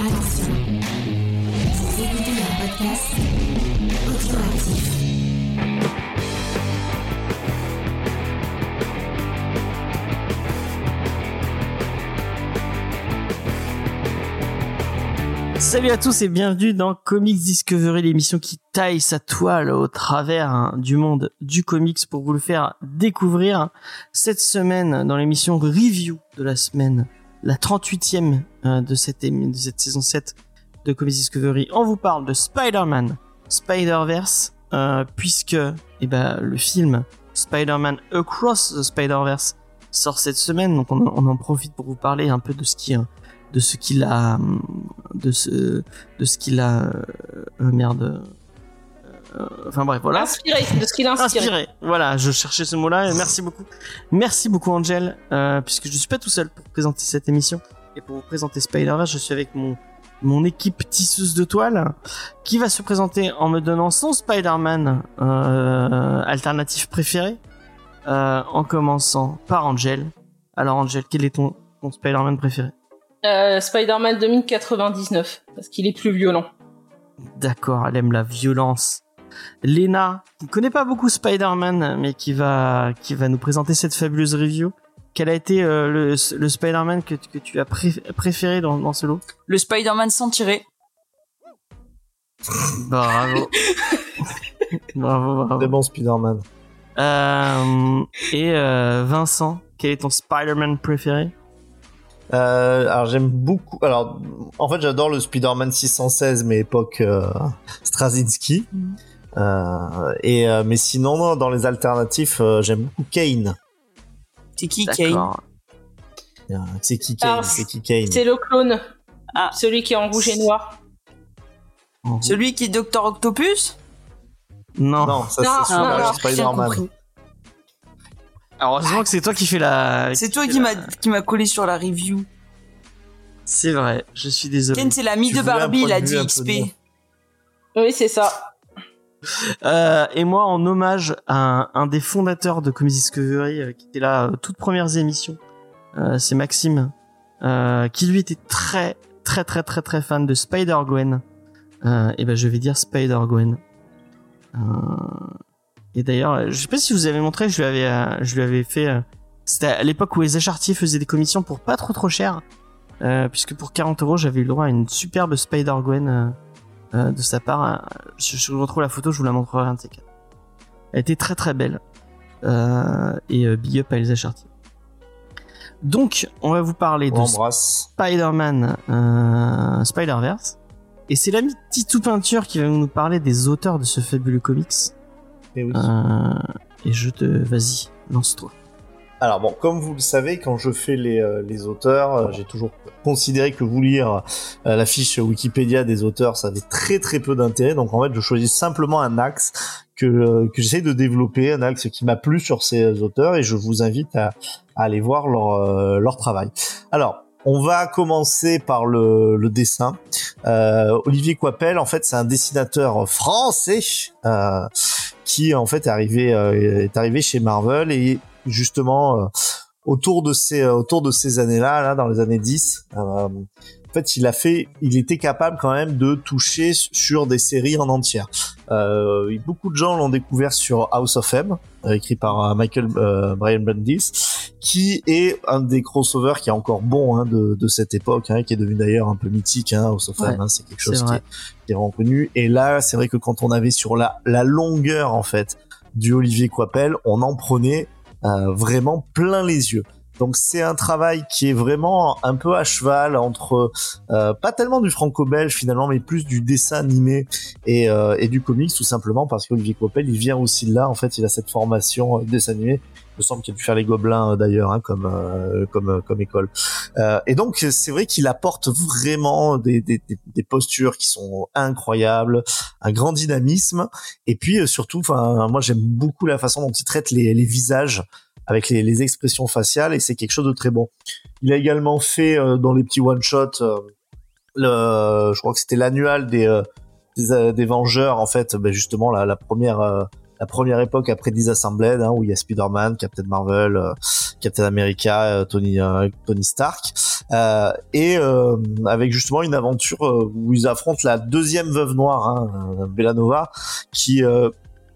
Attention, vous écoutez podcast. Salut à tous et bienvenue dans Comics Discovery, l'émission qui taille sa toile au travers hein, du monde du comics pour vous le faire découvrir. Cette semaine, dans l'émission review de la semaine, la 38e euh, de, cette, de cette saison 7 de Comics Discovery, on vous parle de Spider-Man, Spider-Verse, euh, puisque eh ben, le film Spider-Man Across the Spider-Verse sort cette semaine, donc on, en profite pour vous parler un peu de ce qui... euh, de ce qu'il a hum, de ce de ce qu'il a merde enfin bref voilà Inspiré, de ce qu'il a inspiré. inspiré voilà je cherchais ce mot là et merci beaucoup merci beaucoup Angel euh, puisque je suis pas tout seul pour présenter cette émission et pour vous présenter Spider-Verse je suis avec mon mon équipe tisseuse de toile qui va se présenter en me donnant son Spider-Man euh, alternatif préféré euh, en commençant par Angel alors Angel quel est ton, ton Spider-Man préféré? Euh, Spider-Man 2099, parce qu'il est plus violent. D'accord, elle aime la violence. Lena, qui ne connaît pas beaucoup Spider-Man, mais qui va, qui va nous présenter cette fabuleuse review. Quel a été euh, le, le Spider-Man que, que tu as pré- préféré dans, dans ce lot? Le Spider-Man sans tirer. Bravo. bravo, bravo. Des bons Spider-Man. Euh, et euh, Vincent, quel est ton Spider-Man préféré? Euh, alors j'aime beaucoup. Alors en fait j'adore le Spider-Man 616 mais époque euh, Straczynski. Euh, et euh, mais sinon non, dans les alternatifs euh, j'aime beaucoup Kane. C'est qui, Kane. Euh, C'est qui Kane Ah, C'est qui Kane C'est le clone. Ah. Celui qui est en rouge et noir. Celui qui est Docteur Octopus Non. Non, ça c'est non, Spider-Man. compris. Alors, heureusement que c'est toi qui fais la. C'est toi qui m'a qui m'a collé sur la review. C'est vrai, je suis désolé. Ken, c'est l'ami de Barbie, il a dit XP. Oui, c'est ça. Euh, et moi, en hommage à un, des fondateurs de Comics Discovery euh, qui était là euh, toutes premières émissions, euh, c'est Maxime, qui lui était très très très très très fan de Spider Gwen. Euh, et ben je vais dire Spider Gwen. Euh, et d'ailleurs, je sais pas si vous avez montré, je lui avais je lui avais fait. C'était à l'époque où les Chartier faisaient des commissions pour pas trop trop cher, puisque pour 40 euros j'avais eu le droit à une superbe Spider Gwen. Euh, de sa part. euh, Je, je retrouve la photo, je vous la montrerai un de ces quatre. Elle était très très belle. Euh, et euh, big up à Elsa Chartier. Donc, on va vous parler On de embrasse. Spider-Man euh, Spider-Verse. Et c'est l'ami Titou Peinture qui va nous parler des auteurs de ce fabuleux comics. Eh oui. Euh, et je te... Vas-y, lance-toi. Alors bon, comme vous le savez, quand je fais les, euh, les auteurs, euh, j'ai toujours considéré que vous lire euh, la fiche Wikipédia des auteurs, ça avait très très peu d'intérêt. Donc en fait, je choisis simplement un axe que, euh, que j'essaie de développer, un axe qui m'a plu sur ces auteurs, et je vous invite à, à aller voir leur, euh, leur travail. Alors, on va commencer par le, le dessin. Euh, Olivier Coipel, en fait, c'est un dessinateur français euh, qui en fait est arrivé euh, est arrivé chez Marvel et justement euh, autour de ces euh, autour de ces années-là là dans les années 10 euh, en fait il a fait il était capable quand même de toucher sur des séries en entière. Beaucoup de gens l'ont découvert sur House of M écrit par Michael Brian Bendis qui est un des crossovers qui est encore bon hein, de, de cette époque hein, qui est devenu d'ailleurs un peu mythique hein, House of Ouais, M hein, c'est quelque chose qui est, qui est vraiment connu. Et là c'est vrai que quand on avait sur la la longueur en fait du Olivier Coipel on en prenait vraiment plein les yeux. Donc c'est un travail qui est vraiment un peu à cheval entre euh, pas tellement du franco-belge finalement, mais plus du dessin animé et, euh, et du comics tout simplement parce qu'Olivier Coppel il vient aussi là. En fait, il a cette formation euh, dessin animé. Me semble qu'il a dû faire les Gobelins euh, d'ailleurs hein, comme euh, comme euh, comme école. Euh, et donc c'est vrai qu'il apporte vraiment des, des, des postures qui sont incroyables, un grand dynamisme et puis euh, surtout, enfin moi j'aime beaucoup la façon dont il traite les, les visages avec les, les expressions faciales et c'est quelque chose de très bon. Il a également fait euh, dans les petits one shot le, je crois que c'était l'annual des, euh, des euh, des Vengeurs en fait, ben justement la, la première euh, la première époque après Disassembled hein, où il y a Spider-Man, Captain Marvel, euh, Captain America, euh, Tony euh, Tony Stark euh, et euh, avec justement une aventure euh, où ils affrontent la deuxième veuve noire, hein, Bellanova, qui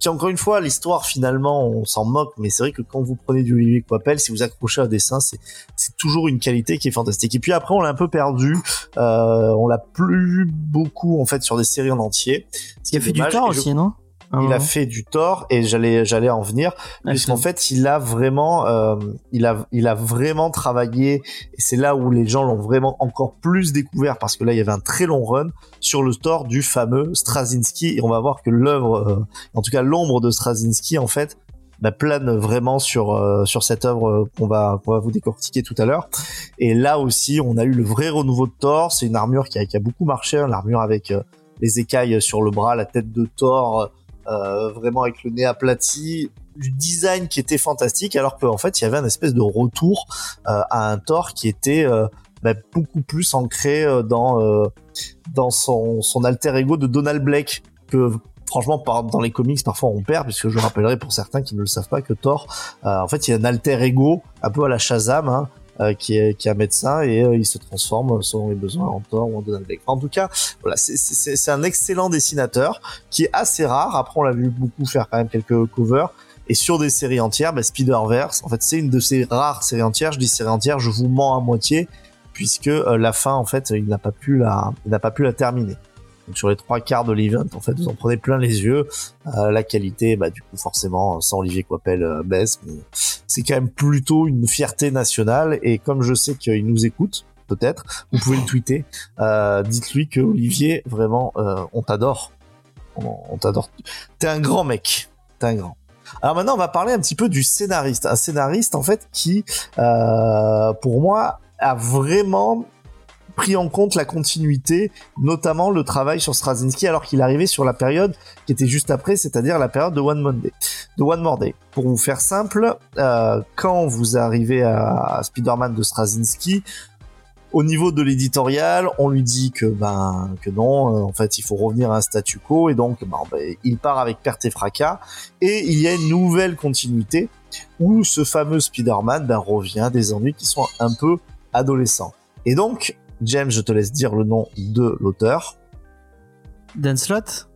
qui encore une fois l'histoire finalement on s'en moque mais c'est vrai que quand vous prenez du Olivier Coipel si vous accrochez à dessin c'est c'est toujours une qualité qui est fantastique. Et puis après on l'a un peu perdu. Euh, on l'a plus beaucoup en fait sur des séries en entier. Ce qui a fait du temps aussi non? Il a fait du tort et j'allais j'allais en venir puisqu'en fait il a vraiment euh, il a il a vraiment travaillé et c'est là où les gens l'ont vraiment encore plus découvert parce que là il y avait un très long run sur le store du fameux Straczynski et on va voir que l'œuvre euh, en tout cas l'ombre de Straczynski en fait bah, plane vraiment sur euh, sur cette œuvre qu'on va qu'on va vous décortiquer tout à l'heure. Et là aussi, on a eu le vrai renouveau de Thor. C'est une armure qui a, qui a beaucoup marché, hein, l'armure avec les écailles sur le bras, la tête de Thor, euh, vraiment avec le nez aplati, du design qui était fantastique, alors qu'en fait il y avait un espèce de retour euh, à un Thor qui était euh, bah, beaucoup plus ancré dans dans son, son alter ego de Donald Blake que franchement dans les comics parfois on perd puisque je rappellerai pour certains qui ne le savent pas que Thor en fait il y a un alter ego un peu à la Shazam hein, euh, qui, est, qui est un médecin et euh, il se transforme selon les besoins en Thor ou en Donald Blake. En tout cas, voilà, c'est un excellent dessinateur qui est assez rare. Après, on l'a vu beaucoup faire quand même quelques covers. Et sur des séries entières, bah, Spider-Verse, en fait, c'est une de ces rares séries entières. Je dis série entière, je vous mens à moitié, puisque euh, la fin, en fait, il n'a pas pu la, il n'a pas pu la terminer. Donc sur les trois quarts de l'event, en fait, vous en prenez plein les yeux. Euh, la qualité, bah du coup forcément, sans Olivier Coipel euh, baisse, c'est quand même plutôt une fierté nationale. Et comme je sais qu'il nous écoute, peut-être, vous pouvez le tweeter. Euh, dites-lui que Olivier, vraiment, euh, on t'adore. On, t'adore. T'es un grand mec. T'es un grand. Alors maintenant, on va parler un petit peu du scénariste. Un scénariste, en fait, qui, euh, pour moi, a vraiment pris en compte la continuité, notamment le travail sur Straczynski, alors qu'il arrivait sur la période qui était juste après, c'est-à-dire la période de One Monday, de One More Day. Pour vous faire simple, euh, quand vous arrivez à, Spider-Man de Straczynski, au niveau de l'éditorial, on lui dit que ben que non, euh, en fait, il faut revenir à un statu quo et donc ben, ben, il part avec perte et fracas et il y a une nouvelle continuité où ce fameux Spider-Man ben, revient des ennuis qui sont un peu adolescents. Et donc, James, je te laisse dire le nom de l'auteur. Dan Slott?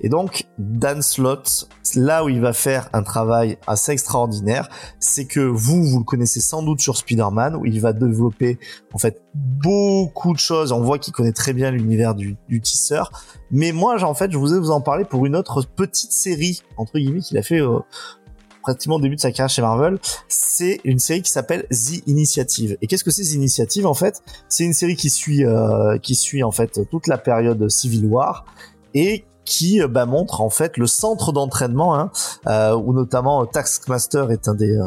Et donc, Dan Slott, là où il va faire un travail assez extraordinaire, c'est que vous, vous le connaissez sans doute sur Spider-Man, où il va développer en fait beaucoup de choses. On voit qu'il connaît très bien l'univers du, tisseur. Mais moi, en fait, je vous ai vous en parler pour une autre petite série entre guillemets qu'il a fait euh, pratiquement au début de sa carrière chez Marvel, c'est une série qui s'appelle The Initiative. Et qu'est-ce que c'est The Initiative en fait? C'est une série qui suit euh, qui suit en fait toute la période Civil War et qui euh, bah, montre en fait le centre d'entraînement hein, euh, où notamment Taskmaster est un des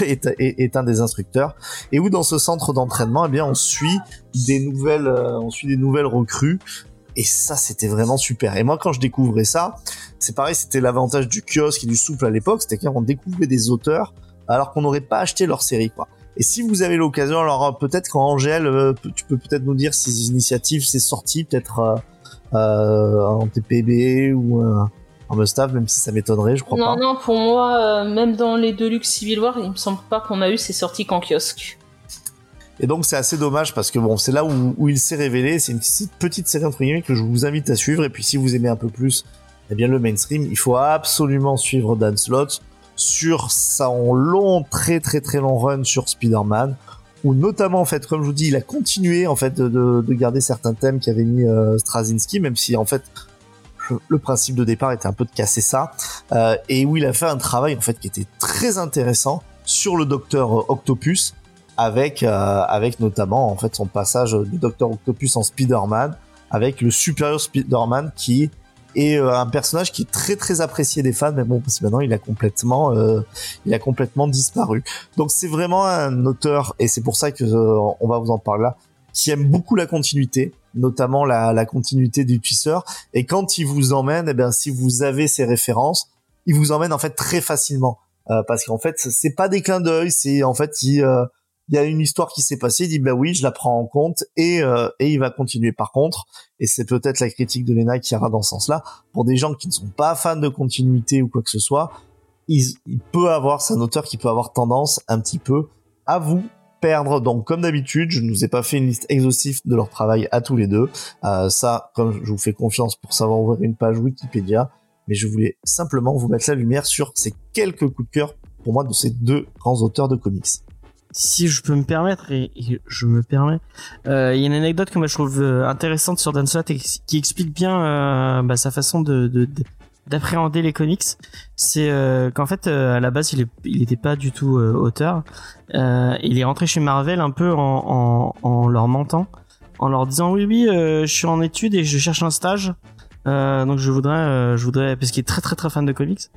est, un des instructeurs et où dans ce centre d'entraînement eh bien on suit des nouvelles on suit des nouvelles recrues et ça, c'était vraiment super. Et moi, quand je découvrais ça, c'est pareil, c'était l'avantage du kiosque et du souple à l'époque, c'était qu'on découvrait des auteurs alors qu'on n'aurait pas acheté leur série, quoi. Et si vous avez l'occasion, alors euh, peut-être qu'en Angèle, euh, tu peux peut-être nous dire si ces initiatives c'est sorti, peut-être euh, euh, en TPB ou en Mustaf, même si ça m'étonnerait, je crois pas. Non, non, pour moi, même dans les Deluxe Civil War, il me semble pas qu'on a eu ces sorties qu'en kiosque. Et donc c'est assez dommage parce que bon, c'est là où, il s'est révélé. C'est une petite, série entre guillemets que je vous invite à suivre. Et puis si vous aimez un peu plus, eh bien le mainstream, il faut absolument suivre Dan Slott sur son long, très très très long run sur Spider-Man. Où notamment en fait, comme je vous dis, il a continué en fait de, de garder certains thèmes qu'avait mis euh, Straczynski, même si en fait le principe de départ était un peu de casser ça, euh, et où il a fait un travail en fait qui était très intéressant sur le Docteur Octopus, avec euh, avec notamment en fait son passage du Docteur Octopus en Spider-Man avec le supérieur Spider-Man qui est euh, un personnage qui est très très apprécié des fans mais bon parce que maintenant il a complètement euh, il a complètement disparu. Donc c'est vraiment un auteur et c'est pour ça que on va vous en parler là qui aime beaucoup la continuité notamment la, la continuité du tisseur et quand il vous emmène eh bien si vous avez ces références il vous emmène en fait très facilement. Parce qu'en fait c'est pas des clins d'œil c'est en fait il il y a une histoire qui s'est passée, il dit bah oui, je la prends en compte et euh, et il va continuer. Par contre, et c'est peut-être la critique de Lena qui ira dans ce sens-là, pour des gens qui ne sont pas fans de continuité ou quoi que ce soit, il, peut avoir, c'est un auteur qui peut avoir tendance un petit peu à vous perdre. Donc, comme d'habitude, je ne vous ai pas fait une liste exhaustive de leur travail à tous les deux. Euh, ça, comme je vous fais confiance pour savoir ouvrir une page Wikipédia, mais je voulais simplement vous mettre la lumière sur ces quelques coups de cœur pour moi de ces deux grands auteurs de comics. Si je peux me permettre, et, je me permets, euh, il y a une anecdote que moi je trouve euh, intéressante sur Dan Slott qui explique bien euh, bah, sa façon de, de, de d'appréhender les comics, c'est euh, qu'en fait euh, à la base il est, il était pas du tout auteur. Il est rentré chez Marvel un peu en, en, en leur mentant, en leur disant oui oui je suis en études et je cherche un stage, donc je voudrais je voudrais parce qu'il est très très très fan de comics.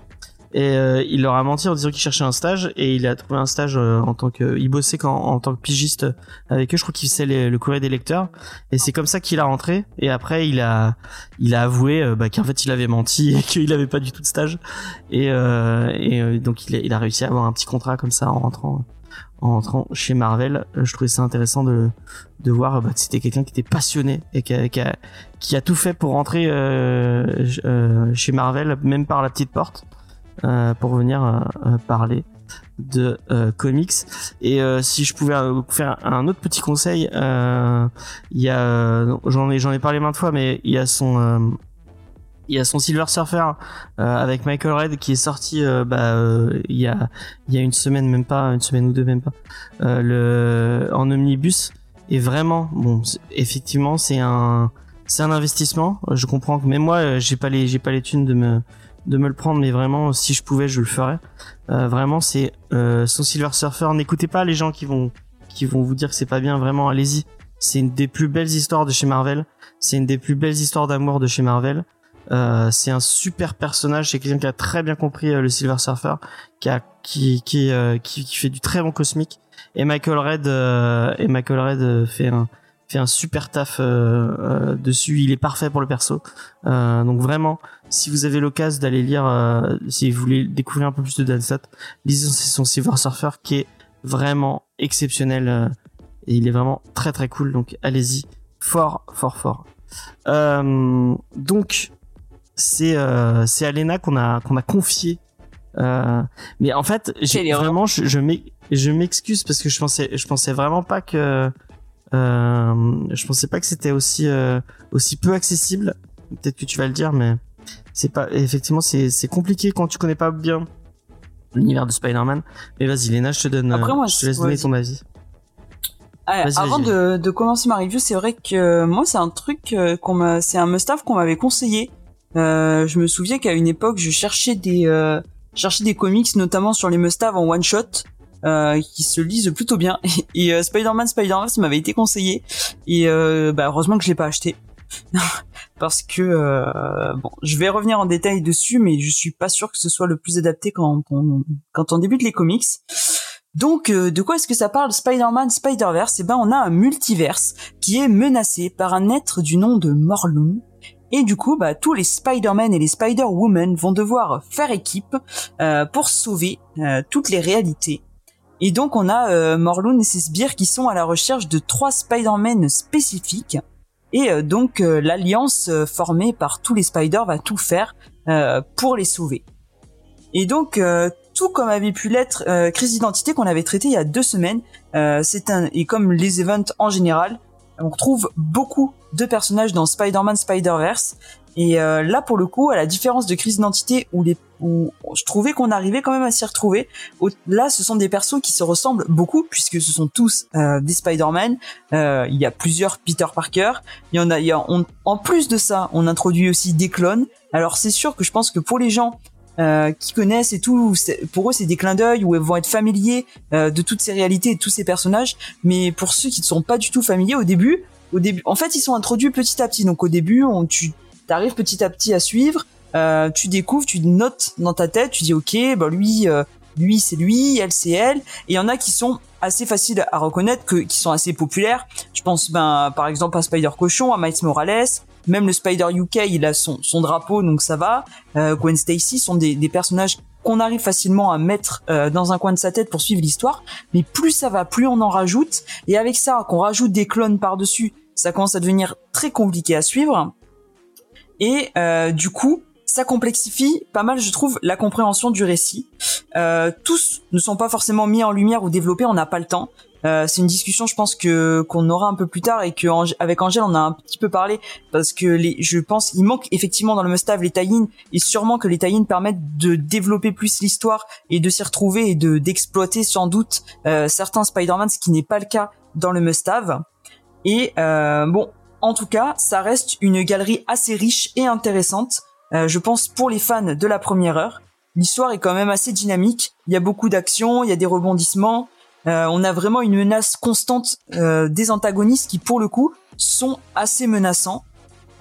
Et euh, il leur a menti en disant qu'il cherchait un stage et il a trouvé un stage euh, en tant que il bossait qu'en, en tant que pigiste avec eux. Je crois qu'il faisait le courrier des lecteurs et c'est comme ça qu'il a rentré. Et après il a il a avoué euh, bah, qu'en fait il avait menti et qu'il avait pas du tout de stage. Et, euh, et euh, donc il a, il a réussi à avoir un petit contrat comme ça en rentrant en rentrant chez Marvel. Je trouvais ça intéressant de de voir bah, que c'était quelqu'un qui était passionné et qui a, qui a, qui a tout fait pour rentrer euh, chez Marvel, même par la petite porte pour venir euh, euh, parler de euh, comics. Et euh, si je pouvais euh, faire un autre petit conseil euh, il y a euh, j'en ai j'en ai parlé maintes fois mais il y a son euh, il y a son Silver Surfer euh, avec Michael Red qui est sorti euh, bah, euh, il y a il y a une semaine même pas une semaine ou deux même pas. Euh, le en omnibus et vraiment bon effectivement c'est un c'est un investissement. Je comprends que même moi euh, j'ai pas les j'ai pas les thunes de me de me le prendre mais vraiment si je pouvais je le ferais. Euh, vraiment c'est euh, son Silver Surfer n'écoutez pas les gens qui vont qui vont vous dire que c'est pas bien vraiment allez-y. C'est une des plus belles histoires de chez Marvel. C'est une des plus belles histoires d'amour de chez Marvel. Euh, c'est un super personnage c'est quelqu'un qui a très bien compris euh, le Silver Surfer qui a qui qui, euh, qui qui fait du très bon cosmique. Et Michael Red euh, et Michael Red fait un fait un super taf dessus. Il est parfait pour le perso. Donc vraiment si vous avez l'occasion d'aller lire euh, si vous voulez découvrir un peu plus de Dan Slott lisez son Silver Surfer qui est vraiment exceptionnel euh, et il est vraiment très très cool donc allez-y. Fort fort fort. Euh, donc c'est euh, c'est Alena qu'on a qu'on a confié euh, mais en fait j'ai vraiment je je m'ex- je m'excuse parce que je pensais je pensais vraiment pas que euh, je pensais pas que c'était aussi euh, aussi peu accessible. Peut-être que tu vas le dire mais c'est pas effectivement c'est compliqué quand tu connais pas bien l'univers de Spider-Man. Mais vas-y Léna je te donne Après, euh, moi, je te laisse donner ton avis. Ah, avant de, de commencer ma review, c'est vrai que euh, moi c'est un truc euh, qu'on m'a, c'est un must-have qu'on m'avait conseillé. Euh, je me souviens qu'à une époque, je cherchais des, euh, cherchais des comics, notamment sur les must-have en one shot. Euh, qui se lisent plutôt bien. Et euh, Spider-Man Spider-Man ça m'avait été conseillé. Et euh, bah, heureusement que je l'ai pas acheté parce que euh, bon je vais revenir en détail dessus mais je suis pas sûr que ce soit le plus adapté quand on, quand on débute les comics donc, euh, de quoi est-ce que ça parle? Spider-Man Spider-Verse Eh ben, on a un multiverse qui est menacé par un être du nom de Morlun. Et du coup, bah, tous les Spider-Man et les Spider-Woman vont devoir faire équipe euh, pour sauver euh, toutes les réalités. Et donc, on a euh, Morlun et ses sbires qui sont à la recherche de trois Spider-Man spécifiques. Et euh, donc, euh, l'alliance euh, formée par tous les Spider va tout faire pour les sauver. Et donc, tout comme avait pu l'être Crise d'identité qu'on avait traité il y a deux semaines, c'est un et comme les events en général, on retrouve beaucoup de personnages dans Spider-Man Spider-Verse. Et euh, là, pour le coup, à la différence de Crise d'identité où les où je trouvais qu'on arrivait quand même à s'y retrouver. Là, ce sont des persos qui se ressemblent beaucoup puisque ce sont tous euh, des Spider-Man. Euh, il y a plusieurs Peter Parker. Il y en a. Il y a on- en plus de ça, on introduit aussi des clones. Alors c'est sûr que je pense que pour les gens euh, qui connaissent et tout, pour eux c'est des clins d'œil où ils vont être familiers euh, de toutes ces réalités et de tous ces personnages. Mais pour ceux qui ne sont pas du tout familiers au début, au début, en fait ils sont introduits petit à petit. Donc au début, on, tu arrives petit à petit à suivre, euh, tu découvres, tu notes dans ta tête, tu dis ok, bah lui, euh, lui c'est lui, elle c'est elle. Et il y en a qui sont assez faciles à reconnaître, que, qui sont assez populaires. Je pense ben par exemple à Spider Cochon, à Miles Morales. Même le Spider UK, il a son, son drapeau, donc ça va. Euh, Gwen Stacy sont des, des personnages qu'on arrive facilement à mettre euh, dans un coin de sa tête pour suivre l'histoire. Mais plus ça va, plus on en rajoute. Et avec ça, qu'on rajoute des clones par-dessus, ça commence à devenir très compliqué à suivre. Et euh, du coup, ça complexifie pas mal, je trouve, la compréhension du récit. Euh, tous ne sont pas forcément mis en lumière ou développés, on n'a pas le temps. Euh, c'est une discussion, je pense que qu'on aura un peu plus tard et que Ang- avec Angèle on a un petit peu parlé parce que les, je pense, il manque effectivement dans le must-have les tie et sûrement que les tie permettent de développer plus l'histoire et de s'y retrouver et de d'exploiter sans doute euh, certains Spider-Man, ce qui n'est pas le cas dans le must-have. Et euh, bon, en tout cas, ça reste une galerie assez riche et intéressante. euh, je pense pour les fans de la première heure. L'histoire est quand même assez dynamique. Il y a beaucoup d'actions, il y a des rebondissements. Euh, on a vraiment une menace constante euh, des antagonistes qui, pour le coup, sont assez menaçants.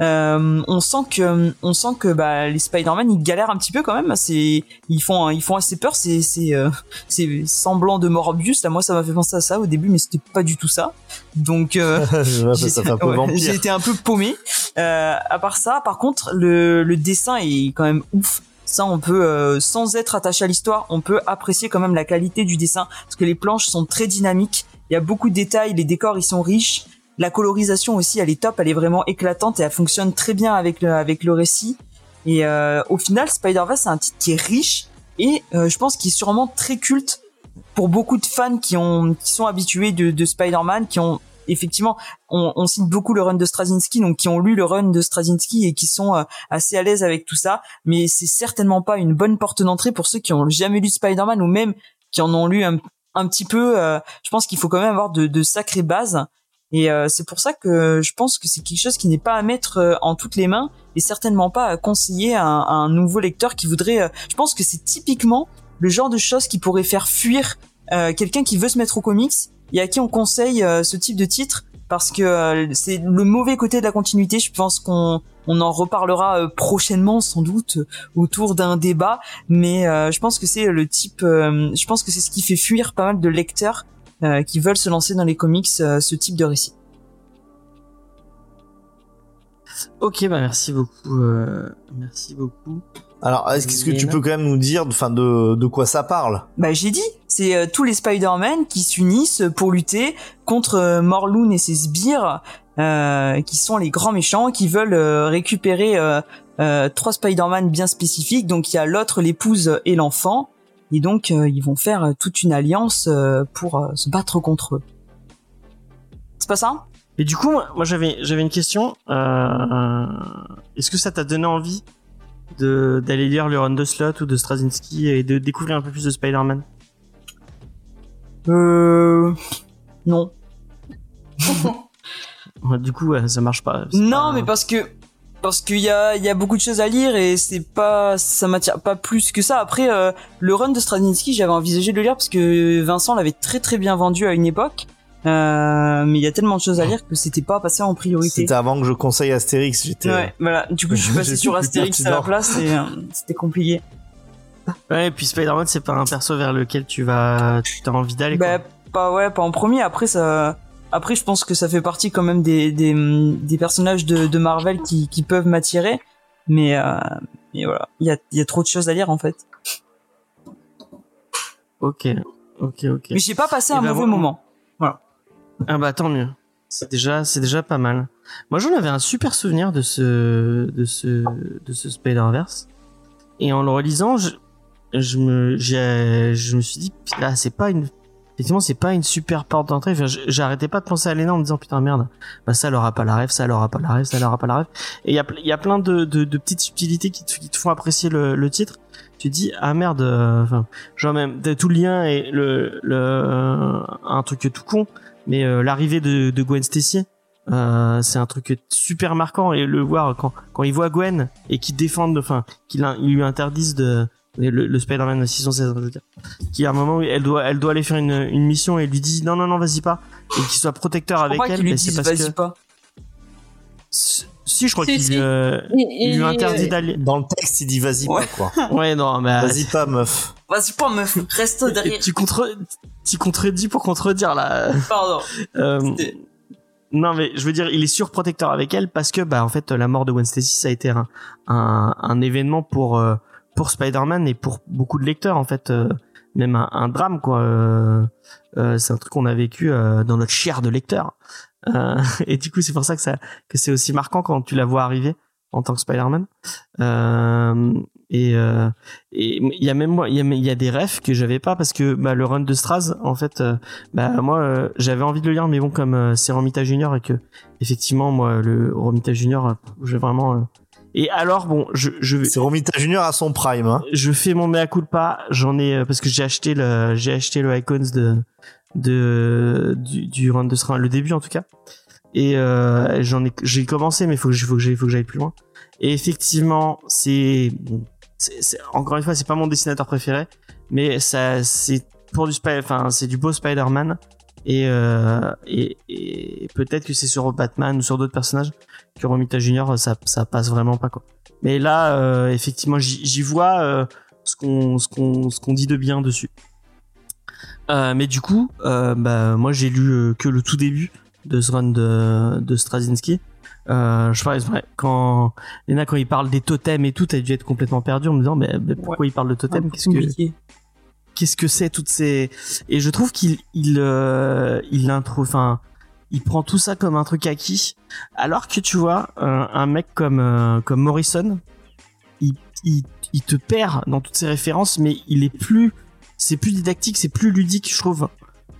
Euh, on sent que, on sent que bah, les Spider-Man ils galèrent un petit peu quand même. C'est, ils font, ils font assez peur. C'est, c'est, euh, c'est semblant de Morbius. Là, moi, ça m'a fait penser à ça au début, mais c'était pas du tout ça. Donc, euh. J'ai été un peu paumé. Euh, à part ça, par contre, le, le dessin est quand même ouf. Ça, on peut, euh, sans être attaché à l'histoire, on peut apprécier quand même la qualité du dessin parce que les planches sont très dynamiques. Il y a beaucoup de détails, les décors ils sont riches. La colorisation aussi, elle est top, elle est vraiment éclatante et elle fonctionne très bien avec le, avec le récit. Et euh, au final, Spider-Verse, c'est un titre qui est riche et euh, je pense qu'il est sûrement très culte pour beaucoup de fans qui ont qui sont habitués de, de Spider-Man, qui ont effectivement, on, on cite beaucoup le run de Straczynski, donc qui ont lu le run de Straczynski et qui sont euh, assez à l'aise avec tout ça. Mais c'est certainement pas une bonne porte d'entrée pour ceux qui ont jamais lu Spider-Man ou même qui en ont lu un, un petit peu. euh, je pense qu'il faut quand même avoir de, de sacrées bases. Et euh, c'est pour ça que je pense que c'est quelque chose qui n'est pas à mettre euh, en toutes les mains et certainement pas à conseiller à un, nouveau lecteur qui voudrait. euh, je pense que c'est typiquement le genre de choses qui pourrait faire fuir euh, quelqu'un qui veut se mettre aux comics et à qui on conseille ce type de titre parce que c'est le mauvais côté de la continuité. Je pense qu'on on en reparlera prochainement sans doute autour d'un débat, mais je pense que c'est le type, je pense que c'est ce qui fait fuir pas mal de lecteurs qui veulent se lancer dans les comics, euh, ce type de récit. Ok, bah merci beaucoup. euh, merci beaucoup. Alors, est-ce que tu peux quand même nous dire, enfin, de, de quoi ça parle? Bah j'ai dit, c'est euh, tous les Spider-Man qui s'unissent pour lutter contre euh, Morlun et ses sbires, euh, qui sont les grands méchants, qui veulent euh, récupérer euh, euh, trois Spider-Man bien spécifiques. Donc il y a l'autre, l'épouse et l'enfant, et donc euh, ils vont faire euh, toute une alliance euh, pour euh, se battre contre eux. C'est pas ça? Et du coup, moi, moi, j'avais j'avais une question. Euh, Est-ce que ça t'a donné envie de d'aller lire le run de Slot ou de Straczynski et de découvrir un peu plus de Spider-Man? Euh... Non. Du coup, ça marche pas. Non, pas- mais parce que parce qu'il y a il y a beaucoup de choses à lire et c'est pas ça m'attire pas plus que ça. Après euh, le run de Straczynski, j'avais envisagé de le lire parce que Vincent l'avait très très bien vendu à une époque. Euh, mais il y a tellement de choses à lire que c'était pas passé en priorité. C'était avant que je conseille Astérix. J'étais. Ouais, voilà. Du coup, je suis passé sur Astérix à la place et euh, c'était compliqué. Ouais, et puis Spider-Man, c'est pas un perso vers lequel tu vas, tu as envie d'aller. Bah, quoi. pas ouais, pas en premier. Après ça, après je pense que ça fait partie quand même des des, des personnages de, de Marvel qui qui peuvent m'attirer. Mais euh, mais voilà, il y a il y a trop de choses à lire en fait. Ok, ok, ok. Mais j'ai pas passé Eh un ben, mauvais voilà. moment. Ah bah tant mieux. C'est déjà, c'est déjà pas mal. Moi, j'en avais un super souvenir de ce, de ce, de ce Spider-Verse. Et en le relisant, je, je me, j'ai, je me suis dit, là, c'est pas une, effectivement, c'est pas une super porte d'entrée. J'arrêtais pas de penser à Lena en me disant, putain, merde, bah, ça, elle aura pas la rêve, ça, elle aura pas la rêve, ça, elle aura pas la rêve. Et il y a, a plein de, petites subtilités qui te, font apprécier le, titre. Tu dis, ah merde, euh, genre même, tout le lien et le, le, un truc tout con mais euh, l'arrivée de, Gwen Stacy euh, c'est un truc super marquant et le voir quand quand il voit Gwen et qu'il défendent enfin qu'il lui interdisent de le, le Spider-Man 616 je veux dire qu'il y a un moment où elle doit elle doit aller faire une, une mission et lui dit non non non vas-y pas et qu'il soit protecteur Je avec elle mais c'est parce vas-y que pas. si je crois Si, qu'il si. euh, Il- il lui il- interdit d'aller Dans le texte, il dit vas-y Ouais. pas quoi. ouais non mais Vas-y pas meuf. Vas-y pas meuf, reste derrière. tu contre tu contredis pour contredire là Pardon. Euh, non mais je veux dire il est surprotecteur avec elle parce que bah en fait la mort de Gwen Stacy ça a été un, un, un événement pour euh, pour Spider-Man et pour beaucoup de lecteurs en fait euh, même un, un drame quoi euh, euh, c'est un truc qu'on a vécu euh, dans notre chair de lecteur Euh, et du coup c'est pour ça que ça que c'est aussi marquant quand tu la vois arriver en tant que Spider-Man Et il y a même moi, il y y a des refs que j'avais pas parce que bah, le run de Straz, en fait, bah moi j'avais envie de le lire, mais bon comme c'est Romita Junior et que effectivement moi le Romita Junior, j'ai vraiment. Et alors bon, je je C'est Romita Junior à son prime. Hein. je fais mon mea culpa, j'en ai euh, parce que j'ai acheté le j'ai acheté le Icons de de du, du run de Straz, le début en tout cas. Et euh, j'en ai j'ai commencé mais faut que faut que j'aille faut que j'aille plus loin. Et effectivement, c'est encore une fois, c'est pas mon dessinateur préféré, mais ça c'est pour du Spider enfin c'est du beau Spider-Man et euh, et, et peut-être que c'est sur Batman ou sur d'autres personnages que Romita Junior ça ça passe vraiment pas quoi. Mais là euh, effectivement, j'y vois euh, ce qu'on ce qu'on ce qu'on dit de bien dessus. Euh, mais du coup, bah moi j'ai lu que le tout début de ce run de de Straczynski. Je pense ouais, quand Lena quand il parle des totems et tout, t'as dû être complètement perdu en me disant mais, mais pourquoi il parle de totems Qu'est-ce que qu'est-ce que c'est toutes ces et je trouve qu'il il il intro enfin il prend tout ça comme un truc acquis. Alors que tu vois un, un mec comme euh, comme Morrison il, il il te perd dans toutes ses références mais il est plus c'est plus didactique c'est plus ludique je trouve.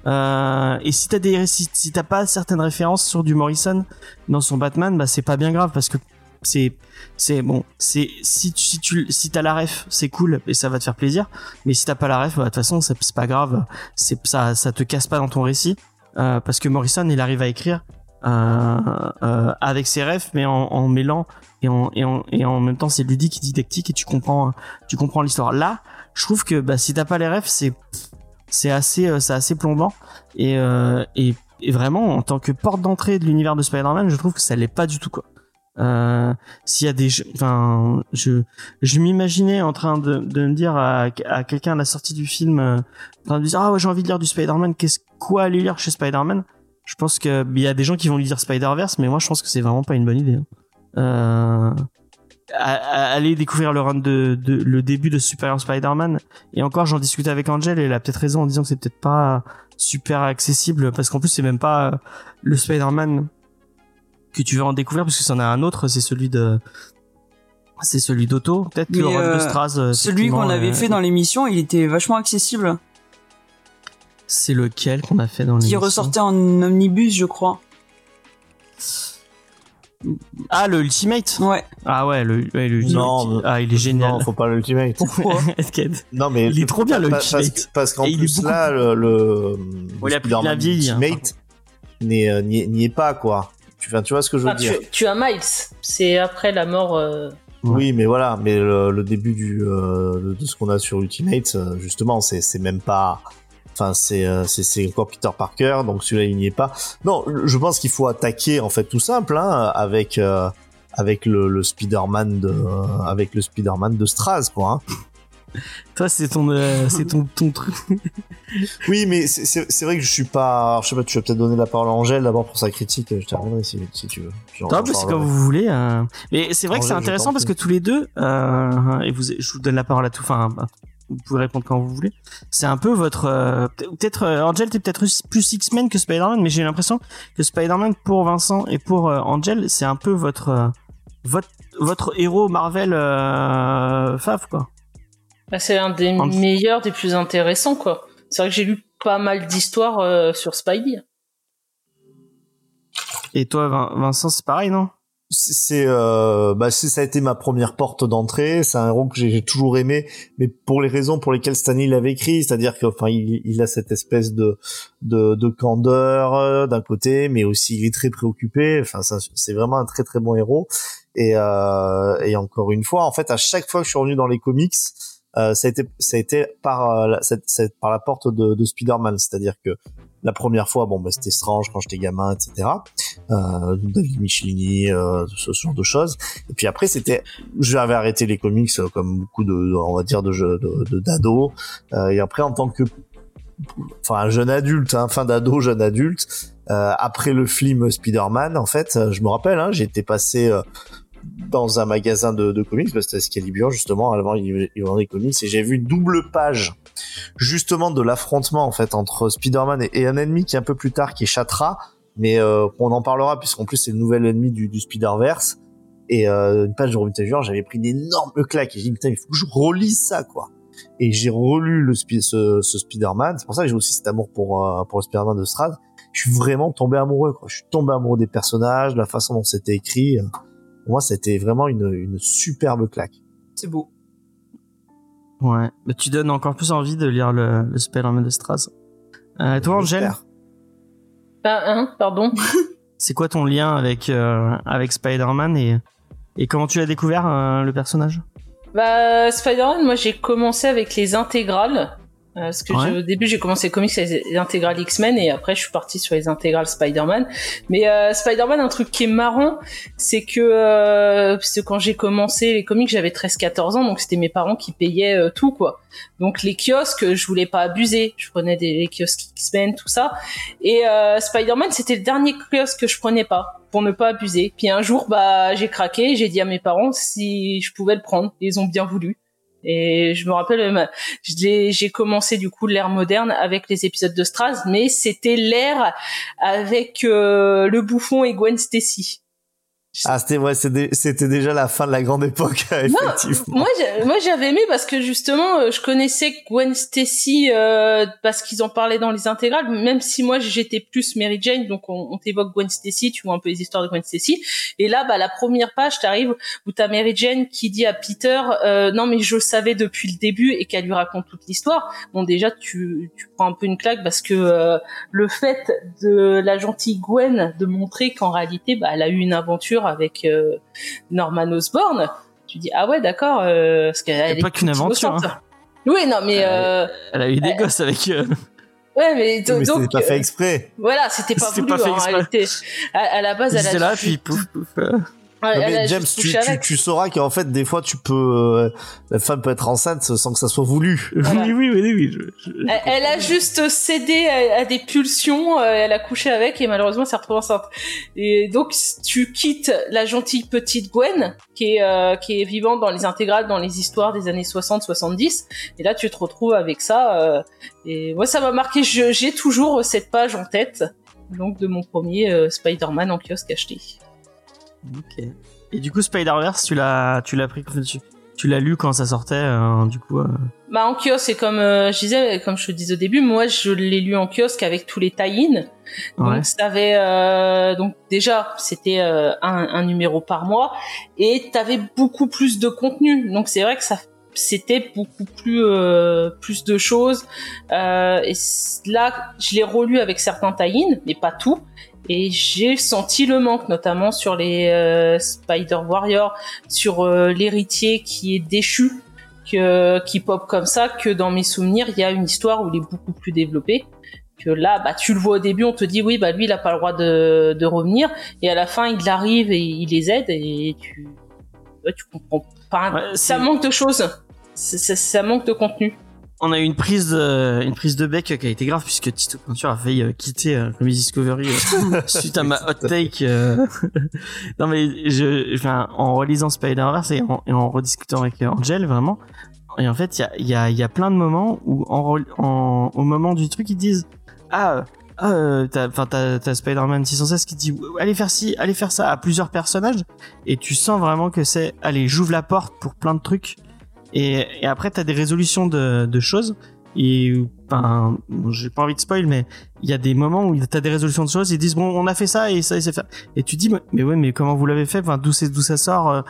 Euh, et si t'as des si, si t'as pas certaines références sur du Morrison dans son Batman bah c'est pas bien grave parce que c'est c'est bon c'est si tu si tu si t'as la ref c'est cool et ça va te faire plaisir. Mais si t'as pas la ref bah, de toute façon c'est pas grave. C'est ça ça te casse pas dans ton récit euh, parce que Morrison il arrive à écrire euh, euh, avec ses refs mais en, en mêlant et en, et en et en même temps c'est ludique et didactique et tu comprends tu comprends l'histoire. Là je trouve que bah si t'as pas les refs c'est c'est assez euh, c'est assez plombant. Et, et et vraiment en tant que porte d'entrée de l'univers de Spider-Man je trouve que ça l'est pas du tout quoi euh, s'il y a des enfin je je m'imaginais en train de, de me dire à, à quelqu'un à la sortie du film euh, en train de dire ah ouais j'ai envie de lire du Spider-Man qu'est-ce quoi aller lire chez Spider-Man? Je pense que il y a des gens qui vont lui dire Spider-Verse mais moi je pense que c'est vraiment pas une bonne idée hein. euh, aller découvrir le run de, de le début de Superior Spider-Man et encore j'en discutais avec Angel et elle a peut-être raison en disant que c'est peut-être pas super accessible parce qu'en plus c'est même pas euh, le Spider-Man que tu veux en découvrir parce que c'en a un autre c'est celui de c'est celui d'Otto peut-être le run de euh, Straz euh, Celui qu'on avait euh, fait dans l'émission, il était vachement accessible. c'est lequel qu'on a fait dans Qui l'émission ressortait en omnibus, je crois. ah le Ultimate Ouais. ah ouais le, ouais, le Ultimate Non, ah il est génial Non, faut pas l'ultimate. pourquoi Non, mais il est trop bien le Ultimate parce qu'en Et il est plus beaucoup là le, le, hein, Ultimate euh, est- n'y est pas quoi. Tu, enfin, tu vois ce que je veux Ah, dire tu as Miles, c'est après la mort. euh, Oui, mais voilà, mais le, le début du euh, de ce qu'on a sur Ultimate, euh, justement, c'est même pas. Enfin, c'est encore Peter Parker, donc celui-là il n'y est pas. Non, je pense qu'il faut attaquer en fait tout simple, hein, avec euh, avec le, le Spider-Man de euh, avec le Spider-Man de Straz, quoi. Hein. Toi c'est ton euh, c'est ton ton truc Oui, mais c'est- vrai que je suis pas. je sais pas, tu vas peut-être donner la parole à Angèle d'abord pour sa critique. Je t'arriverai si, si tu veux. C'est comme vous voulez. euh. Mais c'est vrai que c'est intéressant parce que tous les deux, euh, et vous, je vous donne la parole à tout. Enfin, vous pouvez répondre quand vous voulez. C'est un peu votre. euh, peut- peut-être euh, Angel, t'es peut-être plus X-Men que Spider-Man, mais j'ai l'impression que Spider-Man pour Vincent et pour euh, Angel, c'est un peu votre euh, votre votre héros Marvel euh, quoi. Bah, c'est un des En- meilleurs, des plus intéressants, quoi. C'est vrai que j'ai lu pas mal d'histoires euh, sur Spidey. Et toi, Vin- Vincent, c'est pareil, non? C'est- euh, bah c'est- ça a été ma première porte d'entrée. C'est un héros que j'ai toujours aimé, mais pour les raisons pour lesquelles Stanley l'avait écrit, c'est-à-dire que enfin il, il a cette espèce de de, de candeur euh, d'un côté, mais aussi il est très préoccupé. Enfin c'est vraiment un très très bon héros. Et euh, et encore une fois, en fait, à chaque fois que je suis revenu dans les comics, euh, ça a été ça a été par euh, la, par la porte de, de Spider-Man, c'est-à-dire que la première fois, bon, bah, c'était strange quand j'étais gamin, etc. Euh, David Michelini, euh, ce, genre de choses. Et puis après, c'était, j'avais arrêté les comics euh, comme beaucoup de, on va dire, de jeux de, d'ados. Et après, en tant que, enfin, un jeune adulte, hein, fin d'ado, jeune adulte, après le film Spider-Man, en fait, je me rappelle, hein, été passé dans un magasin de, de comics, bah, c'était Excalibur justement, avant il, il vendait des comics, et j'ai vu une double page justement de l'affrontement en fait entre Spider-Man et, un ennemi qui un peu plus tard qui est Chatra, mais euh, on en parlera puisqu'en plus c'est le nouvel ennemi du, du Spider-Verse. et euh, une page de Robin j'avais pris d'énormes claques et j'ai dit putain il faut que je relise ça quoi. Et j'ai relu le ce, Spider-Man. C'est pour ça que j'ai aussi cet amour pour euh, pour le Spider-Man de Strad. Je suis vraiment tombé amoureux quoi. Je suis tombé amoureux des personnages, de la façon dont c'était écrit. Pour moi, c'était vraiment une, une superbe claque. C'est beau. Ouais. Mais tu donnes encore plus envie de lire le, le Spider-Man de Straz. Euh, toi, Angel, J'espère. Ah, hein, pardon. c'est quoi ton lien avec euh, avec Spider-Man et et comment tu as découvert euh, le personnage? Bah, Spider-Man, moi j'ai commencé avec les intégrales. Euh, Parce que Ouais. je- au début j'ai commencé les comics avec les intégrales X-Men et après je suis parti sur les intégrales Spider-Man. Mais euh, Spider-Man, un truc qui est marrant, c'est que, euh, parce que quand j'ai commencé les comics j'avais 13-14 ans donc c'était mes parents qui payaient euh, tout quoi. Donc les kiosques je voulais pas abuser, je prenais des les kiosques X-Men tout ça. Et euh, Spider-Man c'était le dernier kiosque que je prenais pas pour ne pas abuser. Puis un jour bah j'ai craqué, j'ai dit à mes parents si je pouvais le prendre, ils ont bien voulu. Et je me rappelle, euh, j'ai commencé du coup l'ère moderne avec les épisodes de Straz, mais c'était l'ère avec euh, le bouffon et Gwen Stacy. Ah, c'était ouais, c'était déjà la fin de la grande époque, effectivement. Moi, moi j'avais aimé parce que justement, euh, je connaissais Gwen Stacy euh, parce qu'ils en parlaient dans les intégrales, même si moi j'étais plus Mary Jane, donc on, on t'évoque Gwen Stacy, tu vois un peu les histoires de Gwen Stacy. Et là, bah la première page, t'arrives où t'as Mary Jane qui dit à Peter, euh, non mais je savais depuis le début et qu'elle lui raconte toute l'histoire. Bon déjà, tu, tu prends un peu une claque parce que euh, le fait de la gentille Gwen de montrer qu'en réalité, bah elle a eu une aventure avec euh, Norman Osborn tu dis ah ouais d'accord euh, parce qu'elle pas qu'une aventure, innocente. Oui non mais euh, Elle a eu des Euh, gosses avec euh, ouais mais, do- mais donc c'était pas fait euh, exprès. voilà c'était pas C'était voulu pas fait en exprès. réalité à, à la base elle C'était a là puis pouf pouf. Ouais, Non, elle mais a James, tu, tu, tu sauras qu'en fait, des fois, tu peux, euh, la femme peut être enceinte sans que ça soit voulu. Voilà. Oui oui oui oui. je- je- Elle, elle a juste cédé à, à des pulsions, euh, elle a couché avec et malheureusement elle s'est retrouvée enceinte. Et donc tu quittes la gentille petite Gwen qui est euh, qui est vivante dans les intégrales, dans les histoires des années 60-70 et là tu te retrouves avec ça euh, et moi ça m'a marqué. Je- J'ai toujours cette page en tête donc de mon premier euh, Spider-Man en kiosque acheté. Ok. Et du coup Spider-Verse, tu l'as tu l'as pris tu, tu l'as lu quand ça sortait euh, du coup. euh, Bah en kiosque, c'est comme euh, je disais, comme je te disais au début, moi je l'ai lu en kiosque avec tous les tie-in. Ouais. Donc ça avait donc déjà c'était un, un numéro par mois et t'avais beaucoup plus de contenu. Donc c'est vrai que ça c'était beaucoup plus plus de choses. Et là je l'ai relu avec certains tie-in, mais pas tout. Et j'ai senti le manque, notamment sur les euh, Spider Warrior, sur euh, l'héritier qui est déchu, que, qui pop comme ça, que dans mes souvenirs, il y a une histoire où il est beaucoup plus développé. Que là, bah, tu le vois au début, on te dit oui, bah lui, il a pas le droit de, de revenir, et à la fin, il arrive et il les aide, et tu, ouais, tu comprends pas. Ouais, ça manque de choses, ça, ça- ça manque de contenu. On a eu une prise de, une prise de bec qui a été grave puisque Tito Peinture a failli euh, quitter euh, Discovery euh, suite à ma hot take. euh. non mais je, enfin, en relisant Spider-Verse et en, et en rediscutant avec euh, Angel vraiment. Et en fait, il y a, y, a, y a plein de moments où en, en, au moment du truc ils disent ah euh, ah euh, t'as enfin t'as, t'as Spider-Man 616 qui dit allez faire ci allez faire ça à plusieurs personnages et tu sens vraiment que c'est allez j'ouvre la porte pour plein de trucs et, et après, t'as des résolutions de, de choses. Et bon, j'ai pas envie de spoil, mais il y a des moments où t'as des résolutions de choses. Ils disent bon, on a fait ça et ça et fait. Et tu dis mais, ouais, mais comment vous l'avez fait? Enfin, d'où c'est d'où ça sort euh,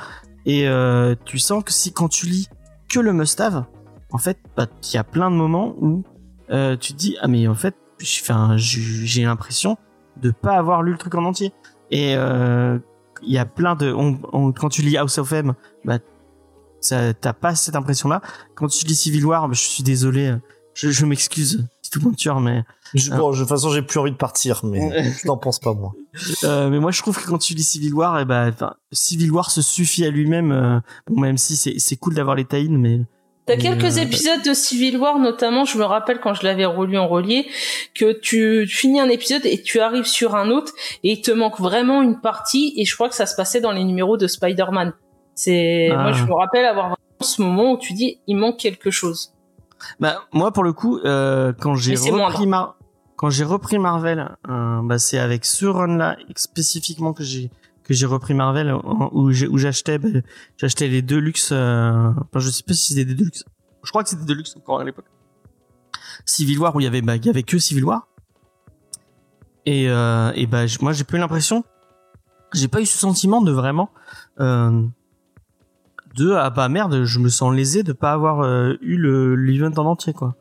Et euh, tu sens que si quand tu lis que le must-have, en fait, bah, il y a plein de moments où euh, tu te dis ah mais en fait, j'ai l'impression de pas avoir lu le truc en entier. Et euh, il y a plein de on, on- quand tu lis House of M, bah ça t'as pas cette impression là quand tu lis Civil War bah, je suis désolé je, je m'excuse c'est tout mon tueur mais Je, bon, je- de toute façon, j'ai plus envie de partir, mais je n'en pense pas, moi. euh, mais moi je trouve que quand tu lis Civil War et ben enfin Civil War se suffit à lui-même euh, bon même si c'est c'est cool d'avoir les tie mais T'as quelques euh, épisodes de Civil War, notamment, je me rappelle quand je l'avais relu en relié, que tu finis un épisode et tu arrives sur un autre et il te manque vraiment une partie et je crois que ça se passait dans les numéros de Spider-Man. C'est, Ah. moi je me rappelle avoir vraiment ce moment où tu dis il manque quelque chose. bah moi pour le coup euh, quand j'ai repris moindre. Mar- quand j'ai repris Marvel euh, bah c'est avec ce run là spécifiquement que j'ai que j'ai repris Marvel où j'achetais bah, j'achetais les Deluxe euh, enfin je sais pas si c'était des Deluxe je crois que c'était des Deluxe encore à l'époque Civil War où il y avait bah, il y avait que Civil War et euh, et bah moi j'ai pas eu l'impression j'ai pas eu ce sentiment de vraiment euh, de ah bah merde je me sens lésé de pas avoir euh, eu le l'event en entier quoi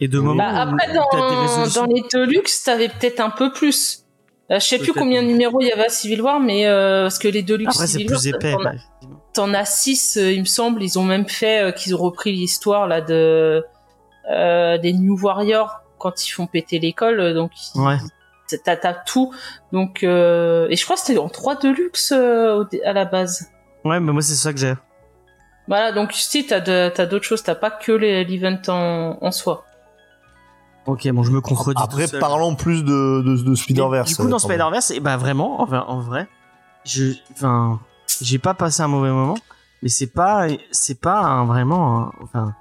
et de Oui. moments Bah, après, des dans, dans les Deluxe, t'avais peut-être un peu plus. Euh, je sais plus combien de numéros il y avait à Civil War, mais euh, parce que les Deluxe après c'est Civil plus War, épais t'en as- bah, effectivement. T'en as six, euh, il me semble. Ils ont même fait euh, qu'ils ont repris l'histoire là de euh, des New Warriors quand ils font péter l'école. euh, Donc ouais c'est- t'as tout. Donc euh, et je crois que c'était en trois Deluxe euh, au dé- à la base. ouais mais moi c'est ça que j'ai Voilà, donc si t'as de- t'as d'autres choses, t'as pas que les- l'event en, en soi. Ok, bon, je me contredis. Après, tout seul. parlons plus de, de, de Mais Spider-Verse. Du coup, dans euh, Spider-Verse, et bah vraiment, enfin, en vrai, je, enfin, j'ai pas passé un mauvais moment, mais c'est pas, c'est pas un, vraiment, un- enfin,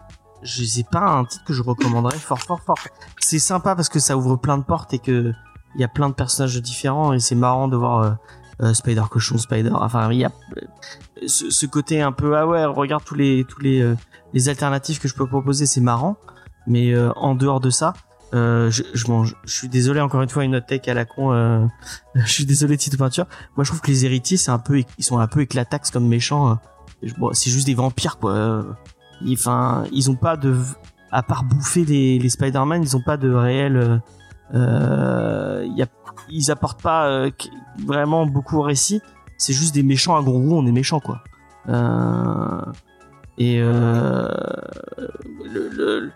je sais pas un titre que je recommanderais fort, fort, fort. C'est sympa parce que ça ouvre plein de portes et que il y a plein de personnages différents et c'est marrant de voir euh, euh, Spider cochon, Spider, enfin, il y a ce, ce côté un peu ah ouais, regarde tous les tous les euh, les alternatives que je peux proposer, c'est marrant, mais euh, en dehors de ça. Euh, je, je, bon, je, suis désolé encore une fois une note tech à la con. Euh, je suis désolé Tito Peinture. Moi je trouve que les héritiers c'est un peu ils sont un peu éclatax comme méchants. euh. Bon, c'est juste des vampires quoi. Euh, ils- Enfin ils ont pas de à part bouffer les, les Spider-Man ils ont pas de réel. y a, ils apportent pas vraiment beaucoup au récit. C'est juste des méchants à gros. On est méchants quoi. Euh, et euh, le, le-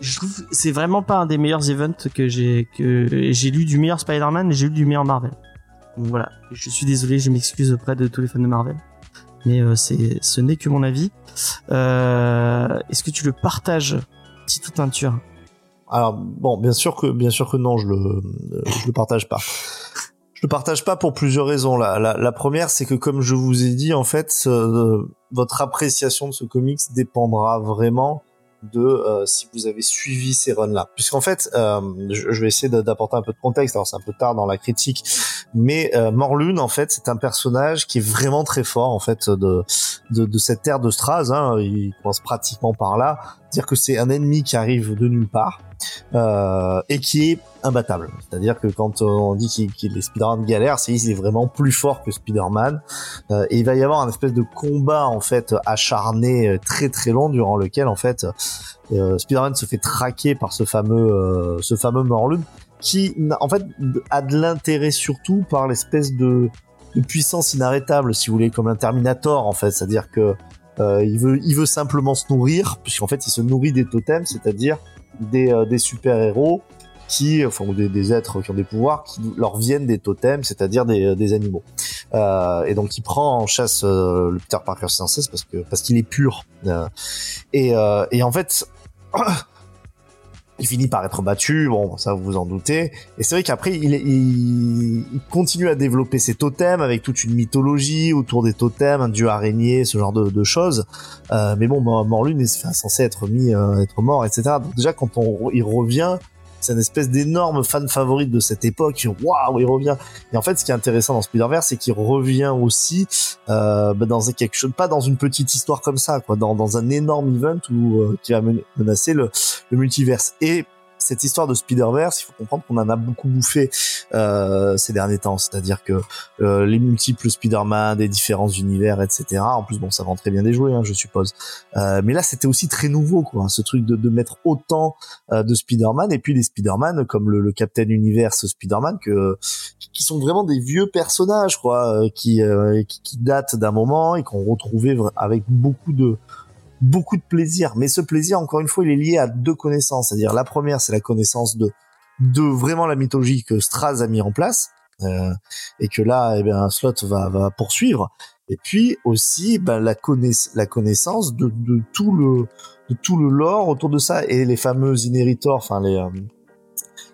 je trouve c'est vraiment pas un des meilleurs events que j'ai que j'ai lu du meilleur Spider-Man et j'ai lu du meilleur Marvel. Donc voilà, je suis désolé, je m'excuse auprès de tous les fans de Marvel, mais euh, c'est ce n'est que mon avis. Euh, Est-ce que tu le partages, Tito Peinture Alors bon, bien sûr que bien sûr que non, je le je le partage pas. Je le partage pas pour plusieurs raisons. La, la, première, c'est que comme je vous ai dit, en fait, euh, votre appréciation de ce comics dépendra vraiment de euh, si vous avez suivi ces runs-là. Puisqu'en fait, euh, je, vais essayer d'apporter un peu de contexte. Alors c'est un peu tard dans la critique, mais euh, Morlun, en fait, c'est un personnage qui est vraiment très fort en fait de cette ère de Straz. Hein, il commence pratiquement par là, dire que c'est un ennemi qui arrive de nulle part euh, et qui est imbattable. C'est-à-dire que quand on dit qu'il qu'il est Spider-Man galère, c'est il est vraiment plus fort que Spider-Man. Euh, et il va y avoir un espèce de combat en fait acharné euh, très très long durant lequel en fait euh, Spider-Man se fait traquer par ce fameux euh, ce fameux Morlun qui en fait a de l'intérêt surtout par l'espèce de, de puissance inarrêtable si vous voulez comme un Terminator en fait, c'est-à-dire que euh, il veut il veut simplement se nourrir puisqu'en fait il se nourrit des totems, c'est-à-dire des, euh, des super-héros qui, enfin, ou des, des êtres qui ont des pouvoirs qui leur viennent des totems, c'est-à-dire des, des animaux. Euh, et donc il prend en chasse euh, le Peter Parker sans cesse parce que parce qu'il est pur. Euh, et, euh, et en fait, il finit par être battu. Bon, ça vous vous en doutez. Et c'est vrai qu'après il, il, il continue à développer ses totems avec toute une mythologie autour des totems, un dieu araignée, ce genre de, choses. Euh, mais bon, Mor- Morlun est censé être mis, euh, être mort, etc. Donc déjà quand on il revient, c'est une espèce d'énorme fan favorite de cette époque. Waouh, il revient. Et en fait, ce qui est intéressant dans Spider-Verse, c'est qu'il revient aussi euh, bah, dans quelque chose, pas dans une petite histoire comme ça, quoi, dans, dans un énorme event où euh, qui va men- menacer le, le multiverse. Et cette histoire de Spider-Verse, il faut comprendre qu'on en a beaucoup bouffé euh, ces derniers temps. C'est-à-dire que euh, les multiples Spider-Man, des différents univers, etc. En plus, bon, ça vend très bien déjouer, hein, je suppose. Euh, mais là, c'était aussi très nouveau, quoi, ce truc de, de mettre autant euh, de Spider-Man et puis des Spider-Man comme le, le Captain Universe Spider-Man que qui sont vraiment des vieux personnages, quoi, euh, qui, euh, qui qui datent d'un moment et qu'on retrouvait avec beaucoup de beaucoup de plaisir. Mais ce plaisir, encore une fois, il est lié à deux connaissances. C'est-à-dire la première, c'est la connaissance de de vraiment la mythologie que Straz a mis en place euh, et que là, eh bien, Slot va va poursuivre. Et puis aussi ben, la, connaiss la connaissance de, de tout le de tout le lore autour de ça et les fameux inheritors, enfin les euh,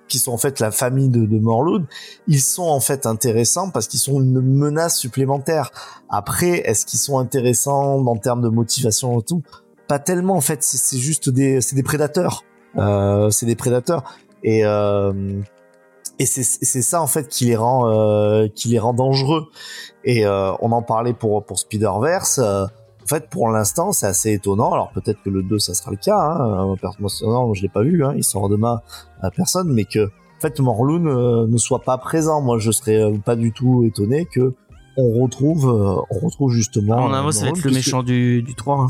qui sont en fait la famille de, de Morlun, ils sont en fait intéressants parce qu'ils sont une menace supplémentaire. Après, est-ce qu'ils sont intéressants en termes de motivation et tout? Pas tellement en fait. C'est juste des c'est des prédateurs. Euh, c'est des prédateurs et euh, et c'est ça en fait qui les rend euh, qui les rend dangereux et euh, on en parlait pour pour Spider Verse en fait pour l'instant c'est assez étonnant alors peut-être que le 2 ça sera le cas hein. personnellement je l'ai pas vu hein. il sort demain à personne mais que en fait Morlun ne soit pas présent moi je serais pas du tout étonné que on retrouve on retrouve justement en avant ça va être le méchant du, du 3 hein.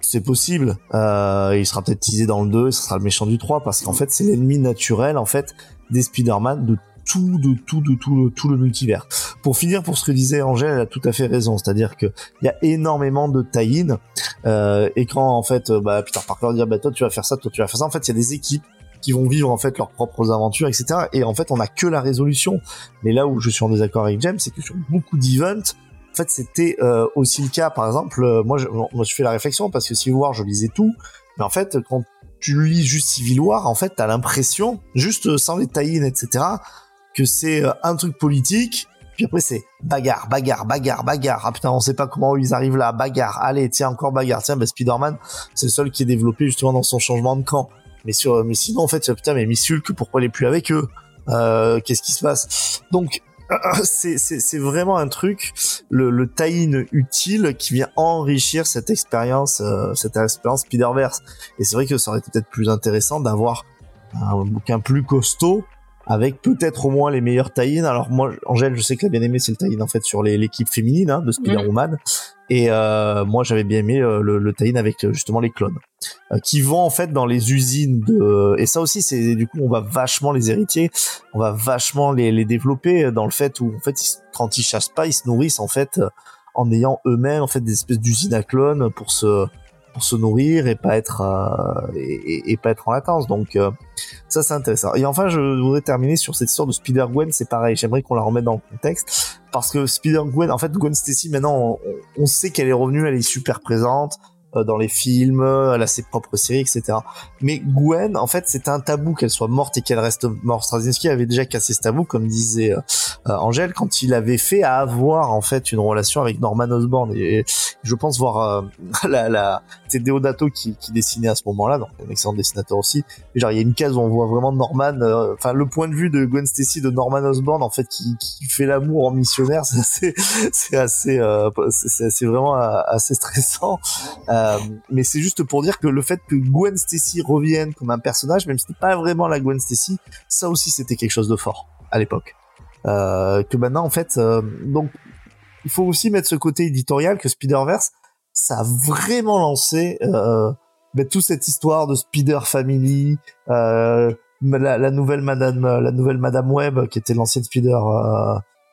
c'est possible euh, il sera peut-être teasé dans le 2 ce sera le méchant du 3 parce qu'en fait c'est l'ennemi naturel en fait des Spider-Man de tout, de tout, de tout, tout le multivers. Pour finir, pour ce que disait Angèle, elle a tout à fait raison. C'est-à-dire que il y a énormément de tie-in. Euh, et quand en fait, bah, Peter Parker dit bah toi tu vas faire ça, toi tu vas faire ça. En fait, il y a des équipes qui vont vivre en fait leurs propres aventures, etc. Et en fait, on a que la résolution. Mais là où je suis en désaccord avec James, c'est que sur beaucoup d'events, en fait, c'était euh, aussi le cas. Par exemple, euh, moi, je, moi, je fais la réflexion parce que vous voir, je lisais tout. Mais en fait, quand tu lis juste Civil War, en fait, t'as l'impression, juste euh, sans les tie etc., que c'est euh, un truc politique, puis après c'est bagarre, bagarre, bagarre, bagarre. Ah putain, on sait pas comment ils arrivent là, bagarre. Allez, tiens, encore bagarre. Tiens, bah, Spider-Man, c'est le seul qui est développé justement dans son changement de camp. Mais sur, mais sinon, en fait, putain, mais Miss Hulk, pourquoi il est plus avec eux? Euh, qu'est-ce qui se passe? Donc, c'est vraiment un truc, le, le tie-in utile qui vient enrichir cette expérience, euh, cette expérience Spider-Verse. Et c'est vrai que ça aurait été peut-être plus intéressant d'avoir un bouquin plus costaud avec peut-être au moins les meilleurs tie Alors moi, Angèle, je sais que l'a bien aimé, c'est le tie en fait sur l'équipe féminine hein, de Spider-Woman. Et euh, moi, j'avais bien aimé euh, le, le tie avec euh, justement les clones, qui vont en fait dans les usines de. Et ça aussi, c'est du coup, on va vachement les héritiers, on va vachement les, les développer dans le fait où en fait, quand ils chassent pas, ils se nourrissent en fait en ayant eux-mêmes en fait des espèces d'usines à clones pour se pour se nourrir et pas être euh, et, et, pas être en latence. Donc euh, ça c'est intéressant. Et enfin, je voudrais terminer sur cette histoire de Spider Gwen. C'est pareil. J'aimerais qu'on la remette dans le contexte parce que Spider Gwen, en fait, Gwen Stacy, maintenant, on sait qu'elle est revenue, elle est super présente. Euh, dans les films, elle a ses propres séries, etc. Mais Gwen, en fait, c'est un tabou qu'elle soit morte et qu'elle reste morte. Straczynski avait déjà cassé ce tabou, comme disait euh, euh, Angèle, quand il avait fait avoir en fait une relation avec Norman Osborn. Et, je pense voir la, la c'est Deodato qui, qui dessinait à ce moment-là, donc un excellent dessinateur aussi. Et genre, il y a une case où on voit vraiment Norman, enfin le point de vue de Gwen Stacy de Norman Osborn, en fait, qui, qui fait l'amour en missionnaire, c'est assez, c'est assez, c'est vraiment assez stressant. Euh, mais c'est juste pour dire que le fait que Gwen Stacy revienne comme un personnage, même si c'était pas vraiment la Gwen Stacy, ça aussi c'était quelque chose de fort à l'époque. Euh, que maintenant en fait, euh, donc il faut aussi mettre ce côté éditorial que Spider-Verse, ça a vraiment lancé euh, ben, toute cette histoire de Spider Family, la, la, nouvelle Madame, la nouvelle Madame Web qui était l'ancienne Spider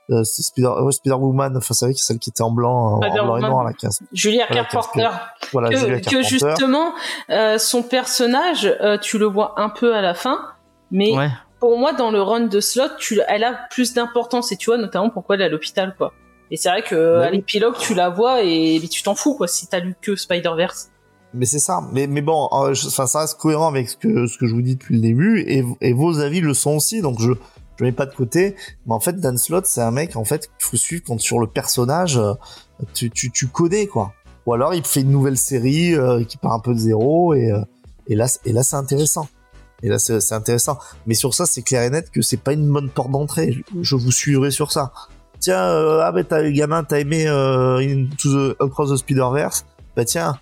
euh, c'est Spider, ouais, Spider Woman, enfin, c'est vrai que celle qui était en blanc, en blanc et noir, la 15. Julia voilà, Carpenter. Voilà, que, Julia que justement, euh, son personnage, euh, tu le vois un peu à la fin, mais ouais. pour moi, dans le run de slot, tu, elle a plus d'importance et tu vois notamment pourquoi elle est à l'hôpital, quoi. Et c'est vrai que à l'épilogue, tu la vois et, tu t'en fous, quoi, si t'as lu que Spider-Verse. Mais c'est ça. Mais, mais bon, enfin, ça reste cohérent avec ce que, ce que je vous dis depuis le début et, et vos avis le sont aussi. Donc je, je mets pas de côté. Mais en fait, Dan Slott, c'est un mec, en fait, qu'il faut suivre quand sur le personnage, euh, tu, tu, tu connais, quoi. Ou alors, il fait une nouvelle série euh, qui part un peu de zéro et, euh, et là, et là, c'est intéressant. Et là, c'est intéressant. Mais sur ça, c'est clair et net que c'est pas une bonne porte d'entrée. Je, vous suivrai sur ça. Tiens, euh, ah ben, t'as, gamin, t'as aimé euh, Into the, Across the Spider-Verse? Bah tiens,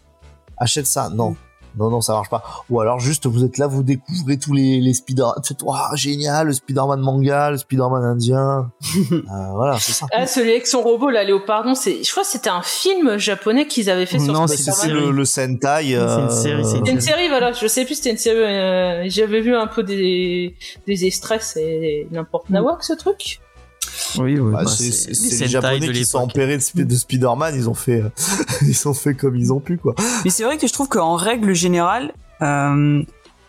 achète ça. Non, non, non, ça marche pas. Ou alors juste, vous êtes là, vous découvrez tous les, les Spider, faites, waouh, génial, le Spider-Man manga, le Spider-Man indien. euh, voilà, c'est ça. Ah, celui avec son robot, là, Léopardon, c'est, je crois que c'était un film japonais qu'ils avaient fait sur Non, c'est le, le Sentai. Euh... C'est une série, c'est une, série, voilà. Je sais plus, c'était une série, euh, j'avais vu un peu des, des extraits, c'est n'importe nawak, ce truc. Oui, oui. Bah, bah, c'est les Japonais qui sont empérés de, de Spider-Man, ils ont fait, euh, ils ont fait comme ils ont pu, quoi. Mais c'est vrai que je trouve qu'en règle générale, euh,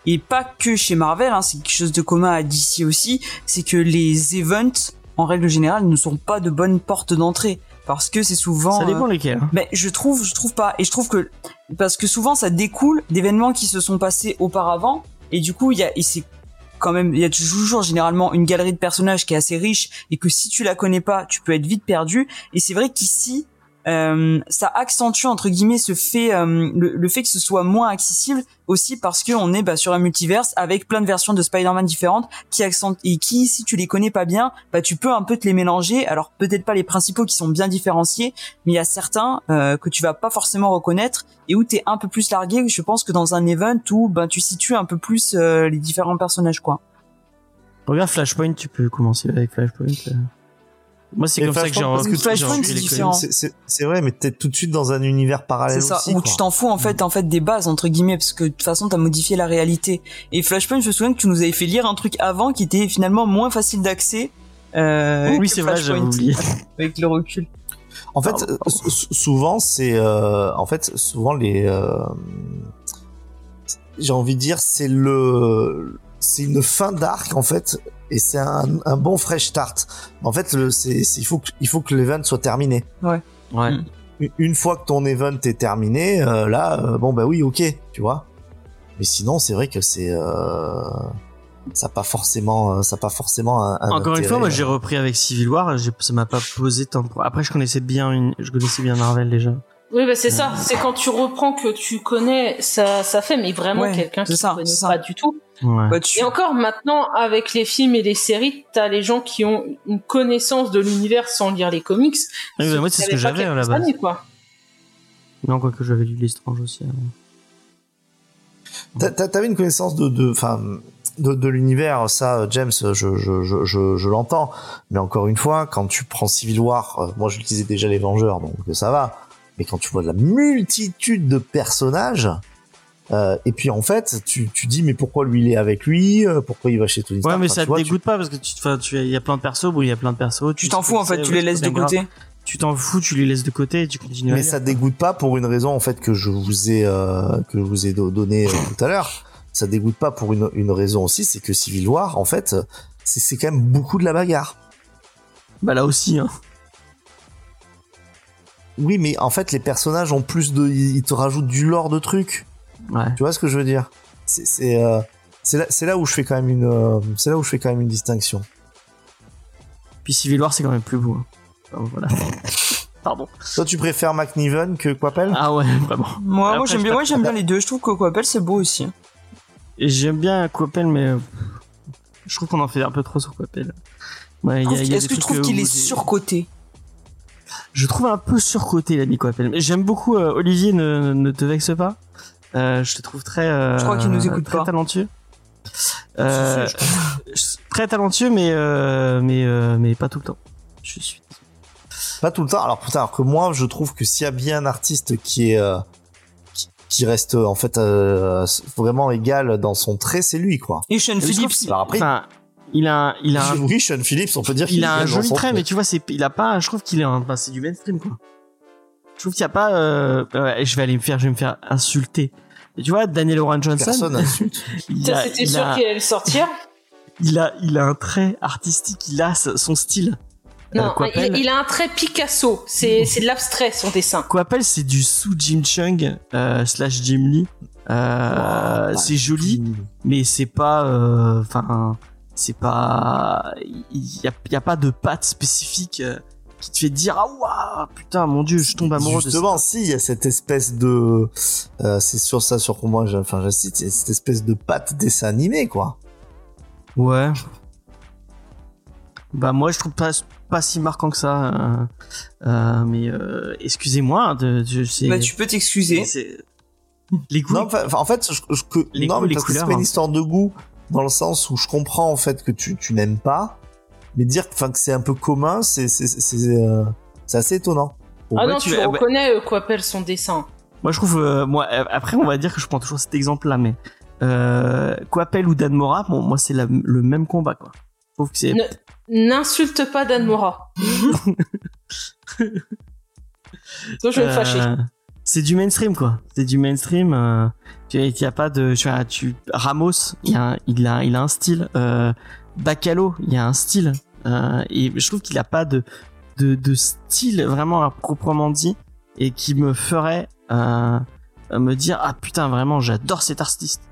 et pas que chez Marvel, hein, c'est quelque chose de commun à DC aussi, c'est que les events, en règle générale, ne sont pas de bonnes portes d'entrée. Parce que c'est souvent. Ça dépend euh, lesquels. Hein. Mais je trouve, je trouve pas. Et je trouve que parce que souvent ça découle d'événements qui se sont passés auparavant. Et du coup, il y a, et c'est quand même, il y a toujours généralement une galerie de personnages qui est assez riche et que si tu la connais pas, tu peux être vite perdu. Et c'est vrai qu'ici, euh, ça accentue entre guillemets ce fait, euh, le, le fait que ce soit moins accessible aussi parce que on est bah, sur un multiverse avec plein de versions de Spider-Man différentes qui accentuent et qui, si tu les connais pas bien, bah tu peux un peu te les mélanger. Alors peut-être pas les principaux qui sont bien différenciés, mais il y a certains euh, que tu vas pas forcément reconnaître et où t'es un peu plus largué. Je pense que dans un event où bah tu situes un peu plus euh, les différents personnages quoi. Regarde Flashpoint, tu peux commencer avec Flashpoint. Moi, c'est comme ça que j'ai Flashpoint, repris c'est vrai, mais t'es tout de suite dans un univers parallèle C'est ça, aussi. où quoi. tu t'en fous en fait, en fait des bases entre guillemets, parce que de toute façon t'as modifié la réalité. Et Flashpoint, je me souviens que tu nous avais fait lire un truc avant qui était finalement moins facile d'accès. Euh, Oui, c'est vrai, j'avais oublié. Avec le recul. En fait, Pardon, souvent c'est, euh, en fait, souvent les, euh, j'ai envie de dire, c'est le, c'est une fin d'arc en fait, et c'est un, un bon fresh start. En fait, le- c'est, c'est- il faut que, il faut que l'event soit terminé. Ouais. Mm. Une- Une fois que ton event est terminé, euh, là, euh, bon bah oui, ok, tu vois. Mais sinon, c'est vrai que c'est, euh, ça pas forcément, euh, ça pas forcément un. un Encore une fois, moi, j'ai repris avec Civil War. j'ai- Ça m'a pas posé tant de pro- Après, je connaissais bien une, je connaissais bien Marvel déjà. Oui, bah c'est ça. C'est quand tu reprends que tu connais, ça, ça fait, mais vraiment Ouais, quelqu'un qui ça, ne connaît ça. pas du tout. Ouais. Bah, tu- Et encore maintenant, avec les films et les séries, t'as les gens qui ont une connaissance de l'univers sans lire les comics. Oui, bah, moi, c'est ce que j'avais à la base. Quoi. Non, quoique j'avais lu l'Estrange aussi. T'avais une connaissance de, de, enfin, de, de l'univers, ça, James, je, je, je, je, je l'entends. Mais encore une fois, quand tu prends Civil War, euh, moi je disais déjà les Vengeurs, donc ça va. Mais quand tu vois la multitude de personnages, euh, et puis en fait, tu, tu dis mais pourquoi lui il est avec lui, euh, pourquoi il va chez Tony Ouais, Stark mais Enfin, ça te vois, tu- dégoûte pas parce que tu, tu, il y a plein de persos, bon, il y a plein de persos. tu t'en fous en fait, tu les ouais, laisses de grave. côté. Tu t'en fous, tu les laisses de côté et tu continues. à Mais ça dégoûte pas pour une raison en fait que je vous ai euh, que je vous ai do- donné euh, tout à l'heure. Ça dégoûte pas pour une, une raison aussi, c'est que Civil War, en fait, c'est c'est quand même beaucoup de la bagarre. Bah là aussi, hein. Oui, mais en fait, les personnages ont plus de, ils te rajoutent du lore de trucs. Ouais. Tu vois ce que je veux dire? C'est c'est euh, là, où je fais quand même une, euh, c'est là où je fais quand même une distinction. Puis Civil War, c'est quand même plus beau. hein. Enfin, voilà. Pardon. Toi, tu préfères McNiven que Quapel? Ah ouais, vraiment. Moi, Après, moi j'aime je bien, moi j'aime bien les deux. Je trouve que Coppel c'est beau aussi. Et j'aime bien Coppel, mais euh, je trouve qu'on en fait un peu trop sur Coppel. Ouais, Est-ce que tu trouves qu'il est surcoté? Je trouve un peu surcoté l'ami Coppel. Mais J'aime beaucoup euh, Olivier, ne, ne te vexe pas. Euh, je te trouve très. euh, Je crois qu'il nous écoute très pas. talentueux. Euh, très talentueux, mais euh, mais euh, mais pas tout le temps. Je suis. Pas tout le temps. Alors putain, alors que moi, je trouve que s'il y a bien un artiste qui est euh, qui, qui reste en fait euh, vraiment égal dans son trait, c'est lui quoi. Et Sean Phillips. Alors après, Enfin, il a un- il a un, oui, Sean Phillips, on peut dire qu'il il a un joli trait, mais tu vois, c'est, il a pas, je trouve qu'il est un, c'est du mainstream, quoi. Je trouve qu'il y a pas, euh, ouais, je vais aller me faire, je vais me faire insulter. Et tu vois, Daniel Oran Johnson, Personne insulte. il Ça, a, c'était il sûr a, qu'il allait le sortir. il a, il a un trait artistique, il a son style. Euh, Non, Coppel, il, il a un trait Picasso. C'est c'est de l'abstrait, son dessin. Coppel, c'est du sous Jim Chung, euh, slash Jim Lee. Euh, c'est joli, mais c'est pas, euh, enfin, c'est pas, il y a, y a pas de patte spécifique euh, qui te fait dire ah waouh putain mon dieu je tombe amoureux de ça. Justement, si, il y a cette espèce de, euh, c'est sur ça sur moi, j'ai- enfin, j'insiste, il y a cette espèce de patte dessin animé, quoi. Ouais. Bah moi je trouve pas pas si marquant que ça. euh, euh, mais euh, excusez-moi de, je sais. Bah, tu peux t'excuser. Les goûts. Non, en fait, je, je- que, Les non, goûts, mais les parce que c'est couleurs, pas une hein. histoire de goût, dans le sens où je comprends, en fait, que tu, tu n'aimes pas, mais dire, enfin, que c'est un peu commun, c'est, c'est, c'est, c'est, euh, c'est assez étonnant. Bon, ah bah, non, tu tu, vas- le bah, reconnais, euh, quoi appelle son dessin. Moi je trouve euh, moi euh, après on va dire que je prends toujours cet exemple là mais euh, Coppel ou Dan Mora bon moi c'est la- le même combat quoi. Je trouve que c'est N'insulte pas Dan Mora. Sinon, je vais me fâcher. C'est du mainstream quoi. C'est du mainstream. Euh, il y a pas de. Tu, tu Ramos, il a, il a, il a un style. Euh, Bacalo, il y a un style. Euh, et je trouve qu'il a pas de, de, de style vraiment à proprement dit et qui me ferait euh, me dire ah putain vraiment j'adore cet artiste.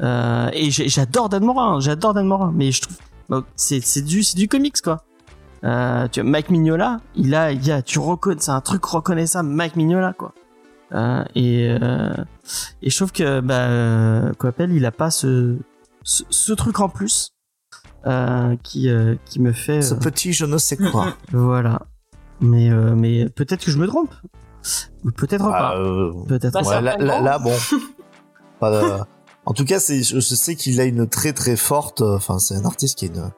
Euh, et j'adore Dan Morin, j'adore Dan Morin, mais je trouve c'est c'est du c'est du comics quoi. Euh, tu vois, Mike Mignola, il a, il y a, tu reconnais, c'est un truc reconnaissable, Mike Mignola, quoi. Euh, et, euh, et je trouve que, bah, euh, Coppel, il a pas ce, ce, ce truc en plus, euh, qui, euh, qui me fait, Ce euh, petit je ne sais quoi. voilà. Mais, euh, mais peut-être que je me trompe. Ou peut-être Bah, pas. euh, Peut-être Bah, ouais, là, certainement. là, là, bon. Pas de- En tout cas, c'est, je, je sais qu'il a une très très forte. Enfin, c'est un artiste qui a une,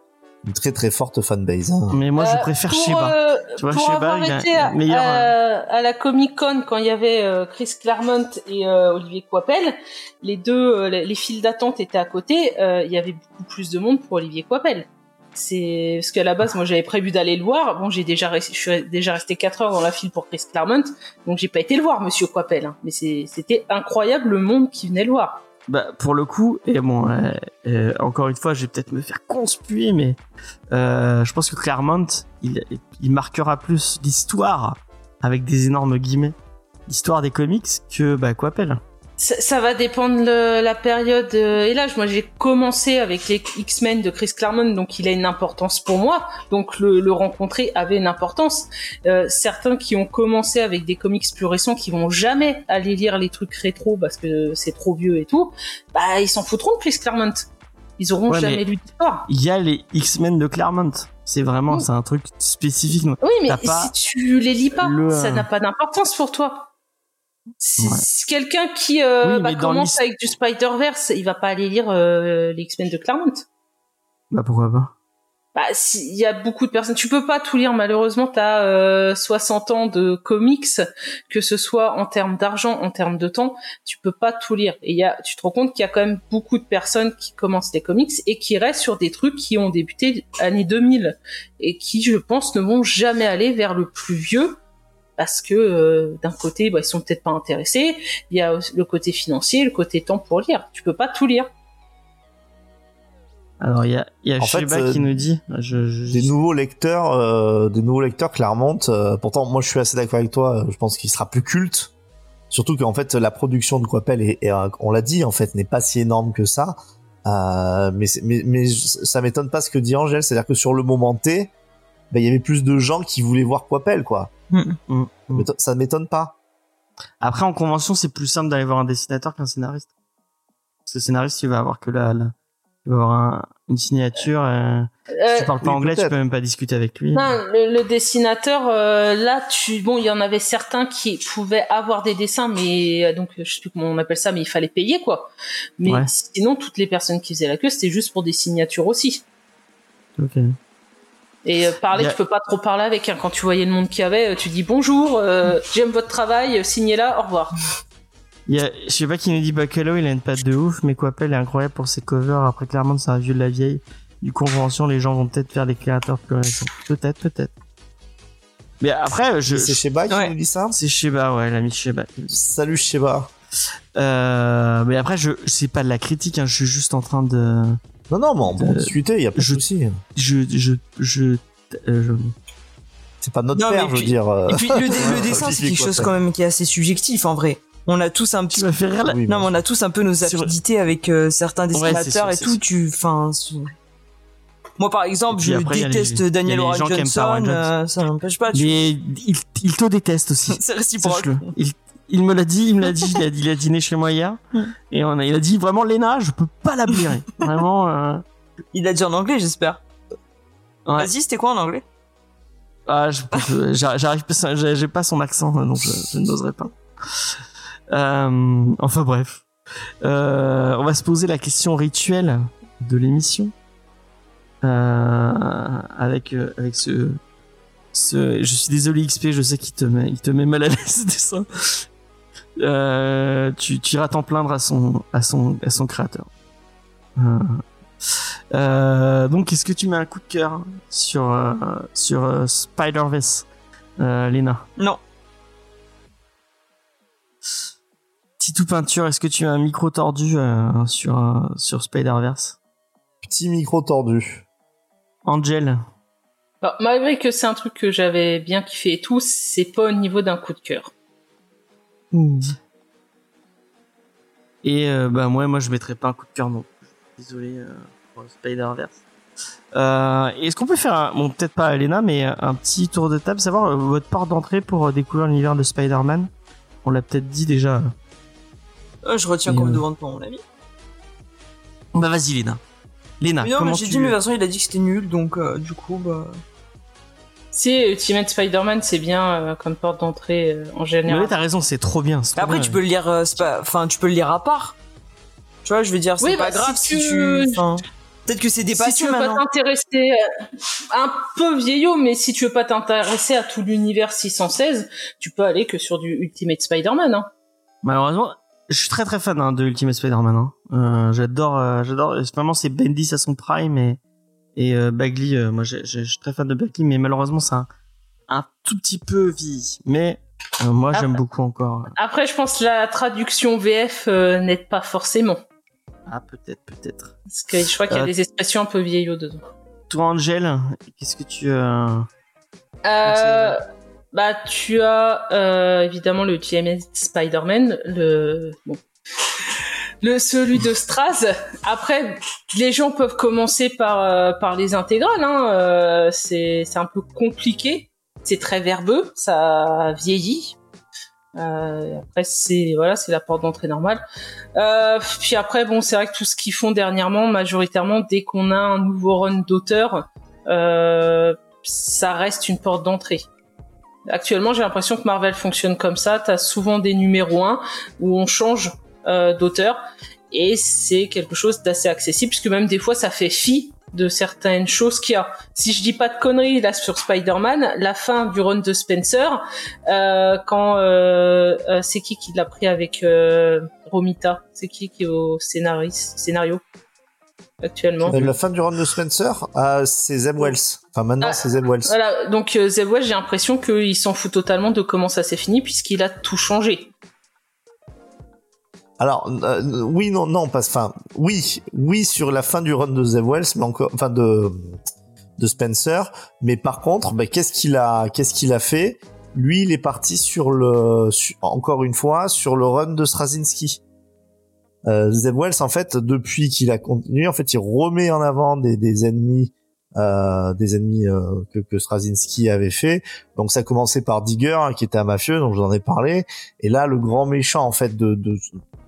une très très forte fanbase. hein. Mais moi, je Euh, préfère pour, Sheba. euh, Tu vois, pour Sheba, avoir il a été un à, meilleur, à- à la Comic Con quand il y avait euh, Chris Claremont et euh, Olivier Coipel, les deux, euh, les, les files d'attente étaient à côté. euh, Il y avait beaucoup plus de monde pour Olivier Coipel. C'est parce qu'à la base, moi, j'avais prévu d'aller le voir. Bon, j'ai déjà, resté- je suis déjà resté 4 heures dans la file pour Chris Claremont, donc j'ai pas été le voir, Monsieur Coipel. hein. Mais c'était incroyable le monde qui venait le voir. Bah, pour le coup, et bon, euh, euh, encore une fois, je vais peut-être me faire conspuer, mais euh, je pense que Claremont, il, il marquera plus l'histoire, avec des énormes guillemets, l'histoire des comics que, bah, quoi appelle. Ça, ça va dépendre de la période euh, et l'âge. Moi, j'ai commencé avec les X-Men de Chris Claremont, donc il a une importance pour moi. Donc le, le rencontrer avait une importance. Euh, certains qui ont commencé avec des comics plus récents, qui vont jamais aller lire les trucs rétro parce que c'est trop vieux et tout, bah ils s'en foutront de Chris Claremont. Ils auront Ouais, jamais mais- lu d'histoire. Il y a les X-Men de Claremont. C'est vraiment, c'est un truc spécifique. Oui, mais pas si tu les lis pas, le, ça euh, n'a pas d'importance pour toi. Ouais. quelqu'un qui euh, Oui, bah, commence avec du Spider-Verse, il va pas aller lire euh, les X-Men de Claremont. Bah, pourquoi pas? Bah, si- il y a beaucoup de personnes. Tu peux pas tout lire, malheureusement. T'as euh, 60 ans de comics, que ce soit en termes d'argent, en termes de temps, tu peux pas tout lire. Et y a, tu te rends compte qu'il y a quand même beaucoup de personnes qui commencent les comics et qui restent sur des trucs qui ont débuté année 2000 et qui, je pense, ne vont jamais aller vers le plus vieux parce que euh, d'un côté, bah, ils sont peut-être pas intéressés. Il y a le côté financier, le côté temps pour lire. Tu peux pas tout lire. Alors, il y a, il y a fait, Sheba euh, qui nous dit, je, je- Des nouveaux lecteurs, euh, des nouveaux lecteurs Claremont. euh, pourtant, moi, je suis assez d'accord avec toi. Je pense qu'il sera plus culte. Surtout qu'en fait, la production de Coppel est, est, on l'a dit, en fait, n'est pas si énorme que ça. Euh, mais, mais, mais ça m'étonne pas ce que dit Angèle, c'est-à-dire que sur le moment T, ben, il y avait plus de gens qui voulaient voir Coppel, quoi. Mm, Ça mm. m'étonne- Ça m'étonne pas. Après, en convention, c'est plus simple d'aller voir un dessinateur qu'un scénariste. Parce que le scénariste, il va avoir que la, la- il va avoir un- une signature. euh, si Euh, tu parles pas oui, anglais, tu peux même pas discuter avec lui. Non, le, le dessinateur, euh, là, tu, bon, il y en avait certains qui pouvaient avoir des dessins, mais euh, donc je sais plus comment on appelle ça, mais il fallait payer quoi. Mais Ouais. sinon, toutes les personnes qui faisaient la queue, c'était juste pour des signatures aussi. Ok. Et euh, parler, tu peux pas trop parler avec. Hein. Quand tu voyais le monde qu'il y avait, euh, tu dis bonjour, euh, j'aime votre travail, euh, signez là, au revoir. Il y a, je sais pas qui nous dit Buccalo, il a une patte de ouf, mais Coppel est incroyable pour ses covers. Après, clairement, c'est un vieux de la vieille. Du convention, les gens vont peut-être faire des créateurs plus récents. Peut-être, peut-être. Mais après, je, c'est Sheba qui Ouais. nous dit ça c'est Sheba, ouais, l'ami Sheba. Salut Sheba. Euh, mais après, je, c'est pas de la critique, hein, je suis juste en train de, Non, non, mais on peut Euh, discuter, il y a pas de je- souci. je, je, je, euh, je- C'est pas notre Non, père, je veux dire. euh. Et puis le, dessin, c'est quelque chose quand même qui est assez subjectif en vrai. On a tous un petit. m'as fait rire là. Oui, Non, mais on a tous un peu nos affinités avec euh, certains Ouais, dessinateurs sûr, et tout. sûr. Tu, enfin, moi par exemple, je après, les- déteste Daniel Warren Johnson. Euh, ça n'empêche pas. Tu... Mais il, il te déteste aussi. C'est réciproque. Il, il me l'a dit, il me l'a dit, il a, il a dîné chez moi hier. Et on a, il a dit vraiment, Léna, je peux pas la blairer. Vraiment, euh, Il a dit en anglais, j'espère. ouais. Vas-y, c'était quoi en anglais? Ah, je, je- j'arrive j'ai j'ai pas son accent, donc je, je n'oserais pas. Euh, enfin bref. Euh, on va se poser la question rituelle de l'émission. Euh, avec, avec ce, ce, je suis désolé XP, je sais qu'il te met, il te met mal à l'aise ce dessin. Euh, tu, tu iras t'en plaindre à son, à son, à son créateur. Euh, euh, donc, est-ce que tu mets un coup de cœur sur euh, sur euh, Spider-Verse, euh, Lena? Non. Titou peinture, est-ce que tu as un micro tordu euh, sur euh, sur Spider-Verse? Petit micro tordu. Angel, Alors, malgré que c'est un truc que j'avais bien kiffé et tout, c'est pas au niveau d'un coup de cœur. Et euh, bah moi moi je mettrais pas un coup de cœur non. Désolé euh, pour Spider-Verse. Euh, Est-ce qu'on peut faire, un, bon peut-être pas Elena, mais un petit tour de table, savoir votre porte d'entrée pour découvrir l'univers de Spider-Man? On l'a peut-être dit déjà. Euh, je retiens Et, comme euh, devant mon ami. Bah vas-y Lena. Lena, Mais non, mais j'ai tu... dit, mais de toute façon, il a dit que c'était nul, donc euh, du coup, bah. Si Ultimate Spider-Man, c'est bien euh, comme porte d'entrée euh, en Mais général. ouais, t'as raison, c'est trop bien. trop Après, bien. tu peux le lire, euh, pas, enfin, tu peux le lire à part. Tu vois, je veux dire, c'est Oui, pas bah, grave si si, tu- tu. enfin, Peut-être que c'est si dépassé tu veux pas maintenant. t'intéresser euh, un peu vieillot, mais si tu veux pas t'intéresser à tout l'univers 616, tu peux aller que sur du Ultimate Spider-Man. Hein. Malheureusement, je suis très très fan hein, de Ultimate Spider-Man. Hein. Euh, j'adore, euh, j'adore. Vraiment, c'est Bendis à son prime et et euh, Bagley. euh, moi, je suis très fan de Bagley, mais malheureusement, c'est un, un tout petit peu vieilli. Mais euh, moi, j'aime Après- beaucoup encore. Après, je pense que la traduction VF euh, n'aide pas forcément. Ah, peut-être, peut-être. Parce que je crois qu'il y a Euh, des expressions un peu vieillots dedans. Toi, Angel, qu'est-ce que tu euh... Euh, bah, tu as euh, évidemment le Ultimate Spider-Man, le bon, le celui de Straz. Après, les gens peuvent commencer par euh, par les intégrales. Hein. euh, c'est un peu compliqué. C'est très verbeux, ça vieillit. Euh, après, c'est voilà, c'est la porte d'entrée normale. Euh, puis après, bon, c'est vrai que tout ce qu'ils font dernièrement, majoritairement, dès qu'on a un nouveau run d'auteur, euh, ça reste une porte d'entrée. Actuellement, j'ai l'impression que Marvel fonctionne comme ça. T'as souvent des numéros 1 où on change euh, d'auteur et c'est quelque chose d'assez accessible puisque même des fois ça fait fi de certaines choses qu'il y a. Si je dis pas de conneries là sur Spider-Man, la fin du run de Spencer, euh, quand euh, euh, c'est qui qui l'a pris avec euh, Romita? C'est qui qui est au scénariste, scénario actuellement? Euh, La fin du run de Spencer, ah, c'est Zeb Wells. Enfin, maintenant, Ah, c'est Zeb Wells. Voilà, donc Zeb Wells, j'ai l'impression qu'il s'en fout totalement de comment ça s'est fini puisqu'il a tout changé. Alors, euh, oui, non, non, parce, enfin, oui, oui, sur la fin du run de Zeb Wells, mais encore, enfin, de, de Spencer. Mais par contre, bah, qu'est-ce qu'il a, qu'est-ce qu'il a fait? Lui, il est parti sur le, encore une fois, sur le run de Straczynski. Euh, Wells, en fait, depuis qu'il a continué, en fait, il remet en avant des, des ennemis, euh, des ennemis euh, que, que avait fait. Donc, ça a commencé par Digger, hein, qui était un mafieux, vous en ai parlé. Et là, le grand méchant, en fait, de, de,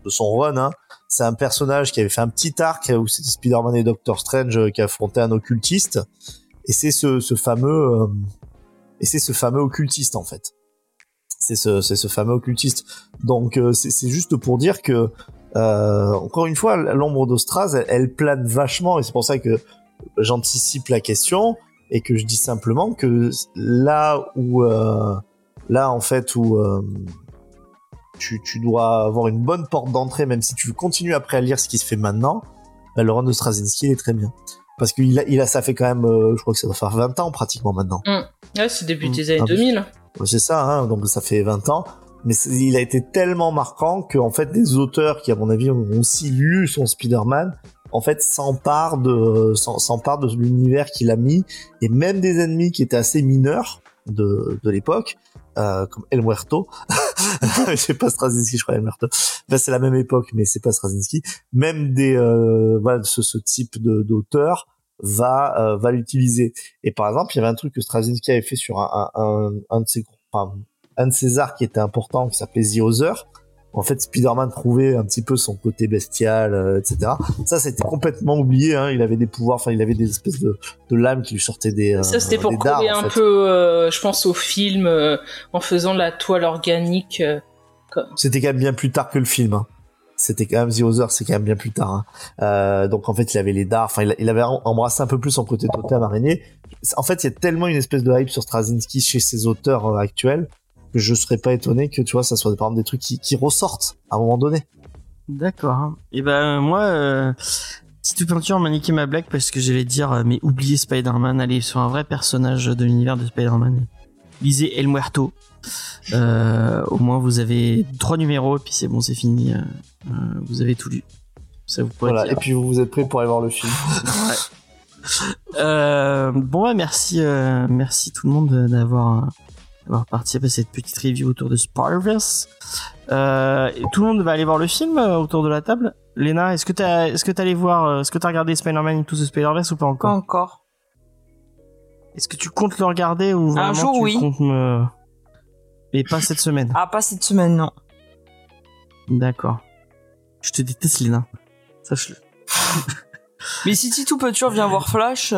de son run, hein, c'est un personnage qui avait fait un petit arc où c'était Spider-Man et Doctor Strange euh, qui affrontaient un occultiste. Et c'est ce, ce fameux, euh, et c'est ce fameux occultiste, en fait. C'est ce, ce fameux occultiste. Donc, euh, c'est juste pour dire que, euh, encore une fois, l'ombre d'Ostraz, elle, elle plane vachement, et c'est pour ça que j'anticipe la question, et que je dis simplement que là où, euh, là, en fait, où, euh, tu, tu dois avoir une bonne porte d'entrée, même si tu continues après à lire ce qui se fait maintenant, bah, le run de Straczynski, il est très bien. Parce qu'il a, il a, ça fait quand même, euh, je crois que ça doit faire 20 ans pratiquement maintenant. Ouais, c'est début Mm. des années Ah, 2000. Ouais, C'est ça, hein, donc ça fait 20 ans. Mais il a été tellement marquant que, en fait, des auteurs qui, à mon avis, ont aussi lu son Spider-Man, en fait, s'emparent de, s'emparent de l'univers qu'il a mis, et même des ennemis qui étaient assez mineurs de, de l'époque, euh, comme El Muerto. sais pas Straczynski, je crois Muerto. Enfin, c'est la même époque, mais c'est pas Straczynski. Même des, euh, voilà, ce, ce type d'auteur va, euh, va l'utiliser. Et par exemple, il y avait un truc que Straczynski avait fait sur un, un, un, un de ses, enfin, un de ses arcs qui était important, qui s'appelait The Other. En fait, Spider-Man trouvait un petit peu son côté bestial, euh, etc. Ça, c'était complètement oublié. Hein. Il avait des pouvoirs, enfin, il avait des espèces de, de lames qui lui sortaient des. Ça, c'était euh, pour dards, coller en un fait. peu, euh, je pense, au film euh, en faisant la toile organique. euh, C'était quand même bien plus tard que le film. hein. C'était quand même The Other, c'est quand même bien plus tard. hein. Euh, donc en fait, il avait les dards. Enfin, il, il avait em- embrassé un peu plus son côté totem araignée. En fait, il y a tellement une espèce de hype sur Straczynski chez ses auteurs euh, actuels je serais pas étonné que tu vois, ça soit par exemple des trucs qui, qui ressortent à un moment donné. D'accord. Et ben moi, euh, petite peinture m'a niqué ma blague parce que j'allais dire, euh, mais oubliez Spider-Man, allez sur un vrai personnage de l'univers de Spider-Man. Lisez El Muerto. Euh, au moins vous avez trois numéros et puis c'est bon, c'est fini. euh, euh, vous avez tout lu. Ça vous Voilà. dire. Et puis vous vous êtes prêts pour aller voir le film. Euh, bon, ouais, merci, euh, merci tout le monde d'avoir d'avoir participé à cette petite review autour de Spider-Verse. Euh, tout le monde va aller voir le film euh, autour de la table. Léna, est-ce que t'as, est-ce que t'es allé voir, euh, est-ce que t'as regardé Spider-Man Into the Spider-Verse ou pas Pas encore encore. Est-ce que tu comptes le regarder ou vraiment jour, tu oui. comptes me... Mais pas cette semaine. Ah, pas cette semaine, non. D'accord. Je te déteste, Léna. Sache-le. Mais si Titou Peuture vient voir Flash,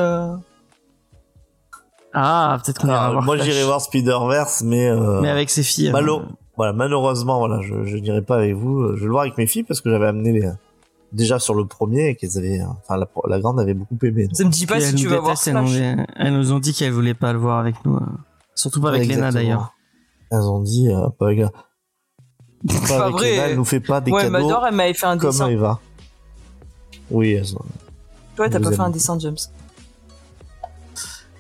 Ah, peut-être qu'on ira voir. moi, Flash. j'irai voir Spider-Verse, mais, euh, Mais avec ses filles. Malo. euh, voilà, malheureusement, voilà, je, je n'irai pas avec vous. Je vais le voir avec mes filles parce que j'avais amené les, déjà sur le premier et qu'elles avaient, enfin, la, la grande avait beaucoup aimé. ça me dit pas puis si tu vas voir détestent, elles, nous, Flash. elles nous ont dit qu'elles voulaient pas le voir avec nous. euh. Surtout pas avec Léna Exactement. d'ailleurs. Elles ont dit, euh, pas avec, pas pas vrai. Léna, elle nous fait pas des Ouais, cadeaux Mador, elle m'avait fait un comme dessin. Eva. Oui, elles ont, Toi, t'as pas fait un dessin, James.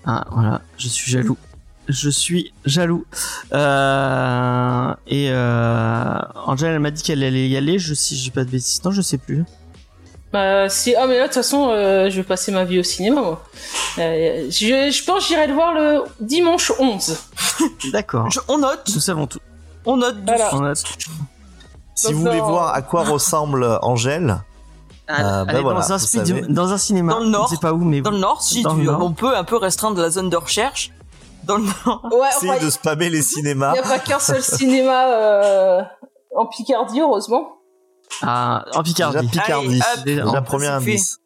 Ah voilà, je suis jaloux. Je suis jaloux. Euh, et euh, Angela, elle m'a dit qu'elle allait y aller. Je si j'ai pas de bêtises, non, je sais plus. Bah, si... Ah, mais là, de toute façon, euh, je vais passer ma vie au cinéma, moi. Euh, je, je pense que j'irai le voir le dimanche 11. D'accord. Je- on note, Nous savons tout. on note. Voilà. On a- Si Donc, vous voulez non. voir à quoi ressemble Angèle, Euh, ben est voilà, dans un vous speed- savez. dans un cinéma. Dans le Nord. Je sais pas où, mais Dans le Nord, si Dans tu, le Nord. on peut un peu restreindre la zone de recherche. Dans le Nord. Ouais, essayez enfin, de spammer les il cinémas. n'y a pas qu'un seul cinéma euh, en Picardie, heureusement. ah, en Picardie. Déjà Picardie. Allez, hop, Déjà, c'est fait. indice.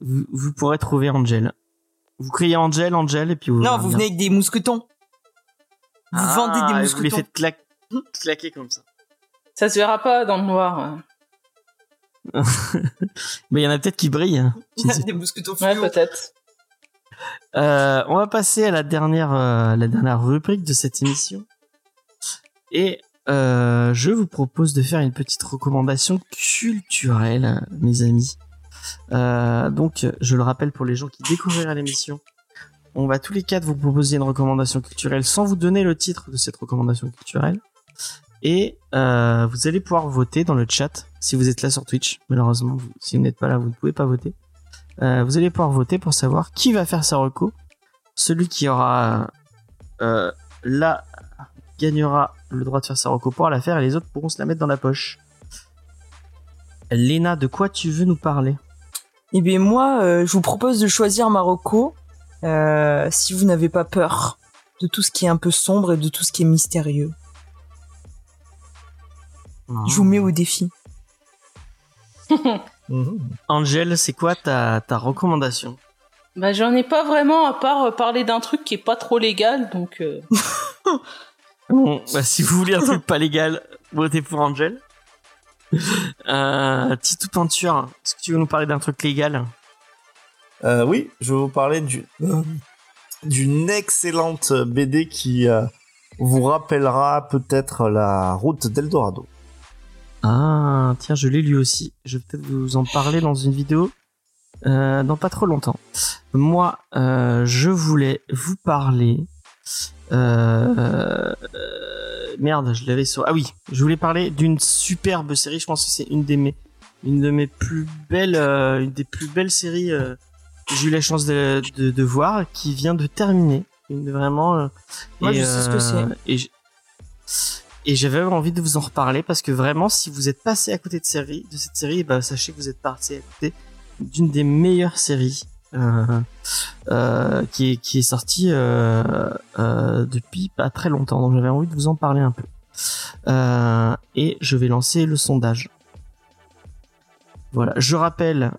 Vous, vous pourrez trouver Angel. Vous criez Angel, Angel, et puis vous. Non, vous venez avec des mousquetons. Vous Ah, vendez des et Vous les mousquetons. faites clac- claquer comme ça. Ça se verra pas dans le noir. Mais il y en a peut-être qui brillent. hein. Des mousquetons Ouais, peut-être. Euh, on va passer à la dernière, euh, la dernière rubrique de cette émission. Et euh, je vous propose de faire une petite recommandation culturelle, mes amis. Euh, donc, je le rappelle pour les gens qui découvriraient l'émission, on va tous les quatre vous proposer une recommandation culturelle sans vous donner le titre de cette recommandation culturelle. Et euh, vous allez pouvoir voter dans le chat si vous êtes là sur Twitch. Malheureusement, si vous n'êtes pas là, vous ne pouvez pas voter. Euh, vous allez pouvoir voter pour savoir qui va faire sa reco. Celui qui aura euh, là gagnera le droit de faire sa reco pourra la faire et les autres pourront se la mettre dans la poche. Léna, de quoi tu veux nous parler? Eh bien moi, je vous propose de choisir Marocco si vous n'avez pas peur de tout ce qui est un peu sombre et de tout ce qui est mystérieux. Je vous mets au défi. Mhm. Angel, c'est quoi ta, ta recommandation? Bah, j'en ai pas vraiment, à part euh, parler d'un truc qui est pas trop légal, donc. euh, Bon, bah, si vous voulez un truc pas légal, votez pour Angel. Euh, Titou Peinture, est-ce que tu veux nous parler d'un truc légal? Euh, oui, je vais vous parler du- d'une excellente BD qui euh, vous rappellera peut-être la route d'Eldorado. Ah, tiens, je l'ai lu aussi. Je vais peut-être vous en parler dans une vidéo euh, dans pas trop longtemps. Moi, euh, je voulais vous parler. Euh, euh, merde, je l'avais sur. Ah oui, je voulais parler d'une superbe série. Je pense que c'est une des mes, une de mes plus belles, euh, une des plus belles séries euh, que j'ai eu la chance de, de, de voir, qui vient de terminer. Une vraiment. euh, Moi, et, je sais ce que c'est. Et j'avais envie de vous en reparler parce que vraiment, si vous êtes passé à côté de, cette série, bah, sachez que vous êtes passé à côté d'une des meilleures séries euh, euh, qui, est, qui est sortie euh, euh, depuis pas très longtemps. Donc j'avais envie de vous en parler un peu. Euh, et je vais lancer le sondage. Voilà, je rappelle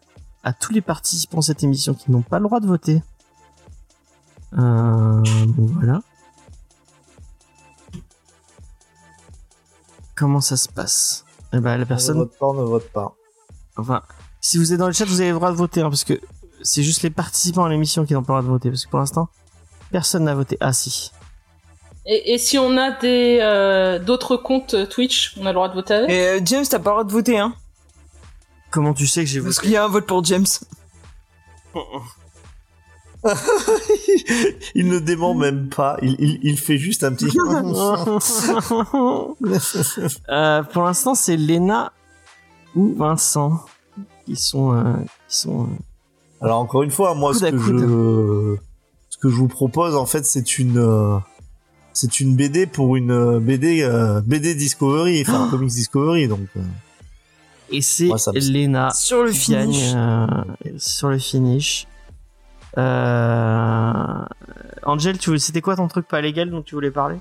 à tous les participants de cette émission qui n'ont pas le droit de voter. Euh, voilà. Comment ça se passe? Eh ben, la personne Ne vote pas, ne vote pas. Enfin, si vous êtes dans le chat, vous avez le droit de voter, hein, parce que c'est juste les participants à l'émission qui n'ont pas le droit de voter, parce que pour l'instant, personne n'a voté. Ah si. Et, et si on a des euh, d'autres comptes Twitch, on a le droit de voter avec? Et euh, James, t'as pas le droit de voter, hein Comment tu sais que j'ai Parce voté? qu'il y a un vote pour James. il ne dément même pas, il, il, il fait juste un petit... Euh, Pour l'instant, c'est Lena ou Vincent qui sont... euh, qui sont euh, Alors encore une fois, moi ce que, je, ce que je vous propose, en fait, c'est une, euh, c'est une BD pour une BD, euh, BD Discovery, enfin Comics Discovery, donc. euh, Et c'est Lena Sur le finish. euh, sur le finish. Euh... Angel, tu voulais- c'était quoi ton truc pas légal dont tu voulais parler?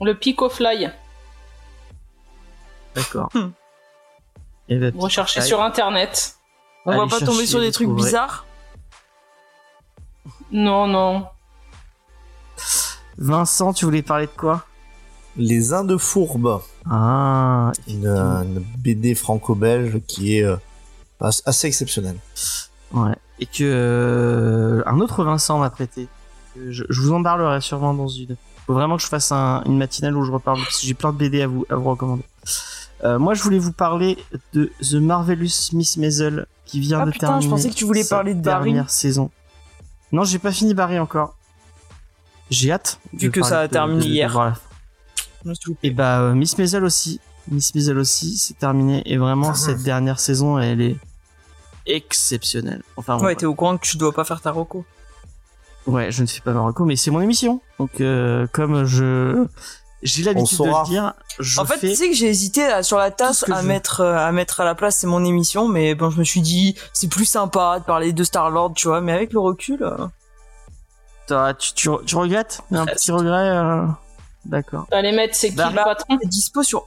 Le Pico Fly. D'accord. Hmm. Et ben, Recherchez sur internet. On va pas tomber sur des trucs trouverez. bizarres? Non, non. Vincent, tu voulais parler de quoi? Les Indes fourbes, Ah, une, une BD franco-belge qui est euh, as- assez exceptionnelle. ouais. Et que euh, un autre Vincent m'a prêté. Euh, Je, je vous en parlerai sûrement dans une. Faut vraiment que je fasse un- une matinale où je reparle parce que j'ai plein de BD à vous à vous recommander. Euh, moi, je voulais vous parler de The Marvelous Miss Maisel qui vient Ah de putain, terminer. je pensais que tu voulais parler de Barry. Dernière saison. Non, j'ai pas fini Barry encore. J'ai hâte. Vu que ça a de- terminé de- de hier. Et bah euh, Miss Maisel aussi. Miss Maisel aussi, c'est terminé. Et vraiment, cette dernière saison, elle est exceptionnelle. Enfin, bon, Ouais, t'es au courant que tu dois pas faire ta reco. ouais, je ne fais pas Marocco, mais c'est mon émission. Donc, euh, comme je j'ai l'habitude de le dire, je En fait, fais. tu sais que j'ai hésité là, sur la tasse à je mettre euh, à mettre à la place c'est mon émission, mais bon, je me suis dit c'est plus sympa de parler de Star Lord, tu vois. Mais avec le recul, euh, Toi, tu, tu, tu regrettes? Un petit regret euh, D'accord. Allez mettre c'est qui Bah, le patron? C'est dispo sur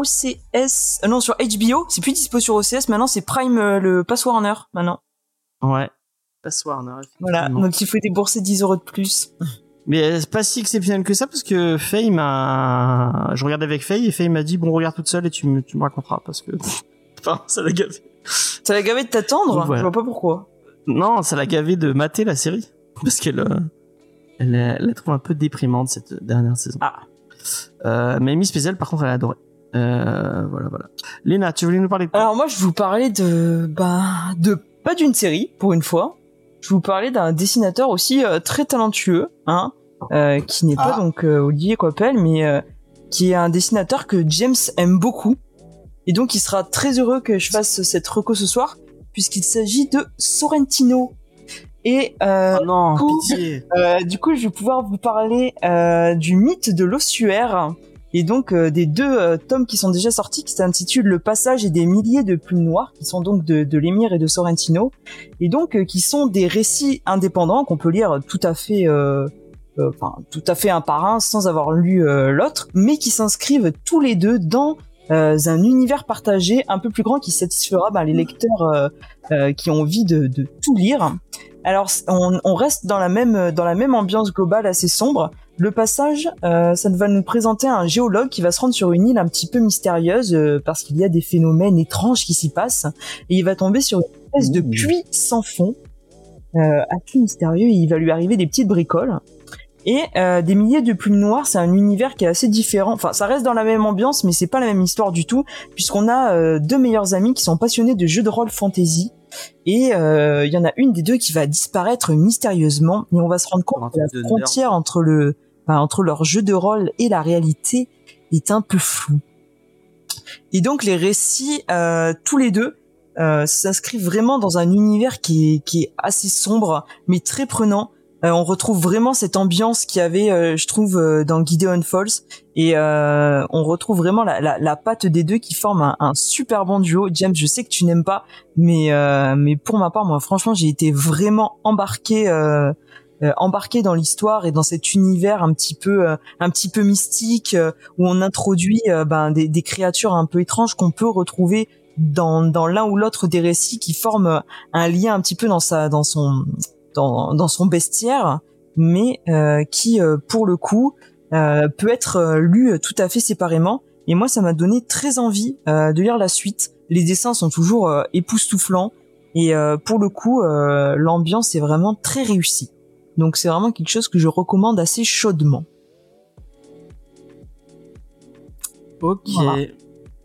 OCS, euh, non sur HBO. C'est plus dispo sur OCS. Maintenant, c'est Prime euh, le Pass Warner. Maintenant, Ouais. Passe Warner. voilà. Donc il faut débourser 10 euros de plus. Mais euh, c'est pas si exceptionnel que ça parce que Faye m'a. Je regardais avec Faye et Faye m'a dit bon regarde toute seule et tu me, tu me raconteras parce que. enfin, ça l'a gavé. Ça l'a gavé de t'attendre. Voilà. Je vois pas pourquoi. Non, ça l'a gavé de mater la série parce qu'elle. euh, Elle, elle la trouve un peu déprimante cette dernière saison. Ah. Euh, mais Miss Maisel, par contre, elle a adoré. Euh, voilà, voilà. Léna, tu voulais nous parler de quoi? Alors moi, je vous parlais de bah de pas d'une série pour une fois. Je vous parlais d'un dessinateur aussi euh, très talentueux, hein, euh, qui n'est pas Ah. donc euh, Olivier Coppel, mais euh, qui est un dessinateur que James aime beaucoup. Et donc, il sera très heureux que je fasse cette reco ce soir, puisqu'il s'agit de Sorrentino. Et euh, Oh non, coup, pitié. euh, du coup, je vais pouvoir vous parler euh, du mythe de l'ossuaire et donc euh, des deux euh, tomes qui sont déjà sortis qui s'intitulent Le passage et des milliers de plumes noires qui sont donc de, l'émir et de Sorrentino et donc euh, qui sont des récits indépendants qu'on peut lire tout à fait tout à fait un par un sans avoir lu l'autre mais qui s'inscrivent tous les deux dans un univers partagé un peu plus grand qui satisfera ben, les lecteurs qui ont envie de tout lire alors, on, on reste dans la même dans la même ambiance globale assez sombre. Le passage, euh, ça va nous présenter un géologue qui va se rendre sur une île un petit peu mystérieuse euh, parce qu'il y a des phénomènes étranges qui s'y passent et il va tomber sur une espèce de puits sans fond, euh, assez mystérieux. Et il va lui arriver des petites bricoles. Et euh, des milliers de plumes noires, c'est un univers qui est assez différent. Enfin, ça reste dans la même ambiance, mais c'est pas la même histoire du tout, puisqu'on a euh, deux meilleurs amis qui sont passionnés de jeux de rôle fantasy et euh, il y en a une des deux qui va disparaître mystérieusement et on va se rendre compte que la frontière entre le enfin, entre leur jeu de rôle et la réalité est un peu floue. Et donc les récits euh, tous les deux euh, s'inscrivent vraiment dans un univers qui est, qui est assez sombre mais très prenant. Euh, on retrouve vraiment cette ambiance qu'il y avait, euh, je trouve, euh, dans Gideon Falls, et euh, on retrouve vraiment la, la, la patte des deux qui forment un, un super bon duo. James, je sais que tu n'aimes pas, mais euh, mais pour ma part, moi, franchement, j'ai été vraiment embarqué. Euh, euh, embarqué dans l'histoire et dans cet univers un petit peu euh, un petit peu mystique euh, où on introduit euh, ben, des, des créatures un peu étranges qu'on peut retrouver dans, dans l'un ou l'autre des récits qui forment un lien un petit peu dans sa dans son dans, dans son bestiaire mais euh, qui pour le coup peut être euh, lu tout à fait séparément et moi ça m'a donné très envie euh, de lire la suite les dessins sont toujours euh, époustouflants et euh, pour le coup euh, l'ambiance est vraiment très réussie donc c'est vraiment quelque chose que je recommande assez chaudement Ok. Voilà.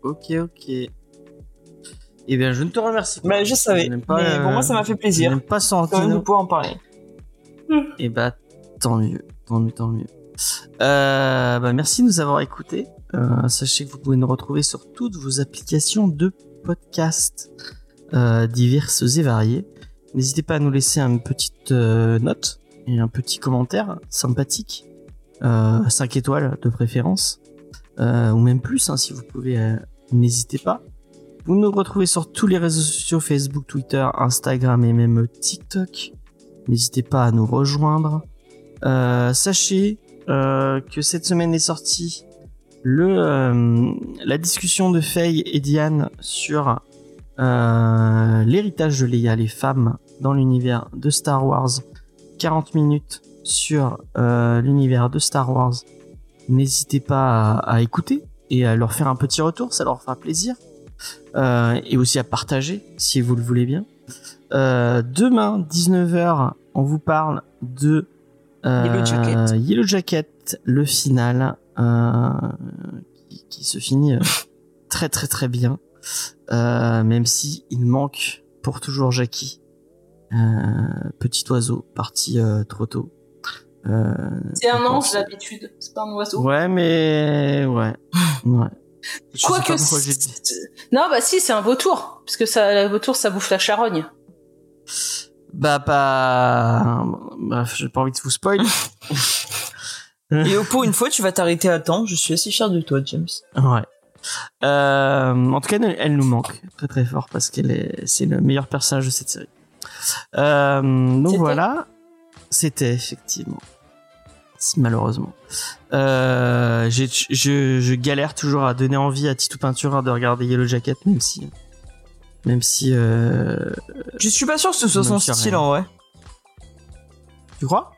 Ok, ok. Eh bien, je ne te remercie pas. Bah, je savais. pas, mais bon, moi, ça m'a fait Je plaisir. n'aime pas quand même de pouvoir en parler. Et bah, tant mieux. Tant mieux, tant mieux. Euh, bah, merci de nous avoir écoutés. Euh, sachez que vous pouvez nous retrouver sur toutes vos applications de podcast euh, diverses et variées. N'hésitez pas à nous laisser une petite euh, note et un petit commentaire sympathique, euh, 5 étoiles de préférence, euh, ou même plus hein, si vous pouvez, euh, n'hésitez pas. Vous nous retrouvez sur tous les réseaux sociaux Facebook, Twitter, Instagram et même TikTok. N'hésitez pas à nous rejoindre. Euh, sachez euh, que cette semaine est sortie le euh, la discussion de Faye et Diane sur euh, l'héritage de Leia, les femmes dans l'univers de Star Wars. 40 minutes sur euh, l'univers de Star Wars. N'hésitez pas à, écouter et à leur faire un petit retour, ça leur fera plaisir. Euh, et aussi à partager si vous le voulez bien. Euh, demain, 19h, on vous parle de euh, Yellow Jacket. Yellow Jacket, le final, euh, qui, qui se finit euh, très très très bien, euh, même si il manque pour toujours Jackie, euh, petit oiseau parti euh, trop tôt. Euh, C'est un ange pense. d'habitude, c'est pas un oiseau. Ouais, mais ouais, ouais. Quoique, non bah si, c'est un vautour, parce que ça, le vautour, ça bouffe la charogne. Bah pas. Bref, j'ai pas envie de vous spoil. Et pour une fois, tu vas t'arrêter à temps. Je suis assez fier de toi, James. Ouais. Euh, en tout cas, elle, elle nous manque très très fort parce qu'elle est, c'est le meilleur personnage de cette série. Euh, donc voilà, c'était effectivement, malheureusement. Euh, je, je galère toujours à donner envie à Titou Peinture de regarder Yellow Jacket, même si, même si, euh, Je suis pas sûr que ce soit Même son si rien. style en vrai. tu crois?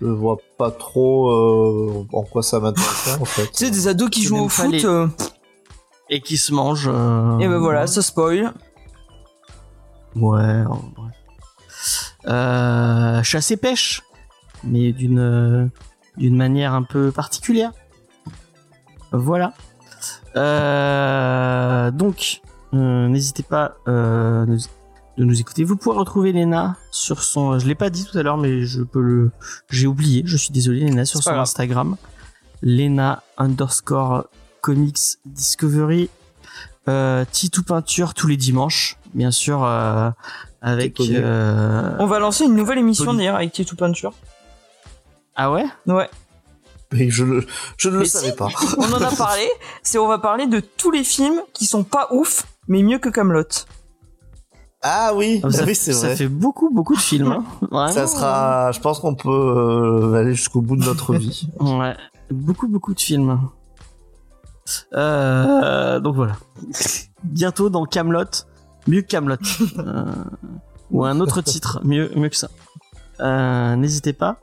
Je vois pas trop euh, en quoi ça m'intéresse en fait. Tu sais, des ados qui jouent au foot. les- euh, Et qui se mange. euh, et ben voilà, ça spoil. Ouais, en bref. Euh, chasse et pêche, mais d'une euh, d'une manière un peu particulière. Voilà. Euh, donc, n'hésitez pas euh, nous- de nous écouter. Vous pouvez retrouver Lena sur son. Je l'ai pas dit tout à l'heure, mais je peux le. J'ai oublié. Je suis désolé, Lena sur son grave. Instagram. Lena underscore comics discovery. Euh, Titou peinture tous les dimanches, bien sûr, euh, avec. Euh, On va lancer une nouvelle émission d'ailleurs avec Tietou Peinture. Ah ouais? Ouais. Mais je, ne le Mais savais si. pas. On en a parlé. C'est on va parler de tous les films qui sont pas ouf, mais mieux que Camelot. Ah oui, Ah, ça, oui c'est ça vrai. fait beaucoup, beaucoup de films. hein. Ça sera, je pense qu'on peut euh, aller jusqu'au bout de notre vie. Ouais, beaucoup, beaucoup de films. Euh, donc voilà. Bientôt dans Camelot, mieux que Camelot, Euh, ou un autre titre, mieux, mieux que ça. Euh, N'hésitez pas.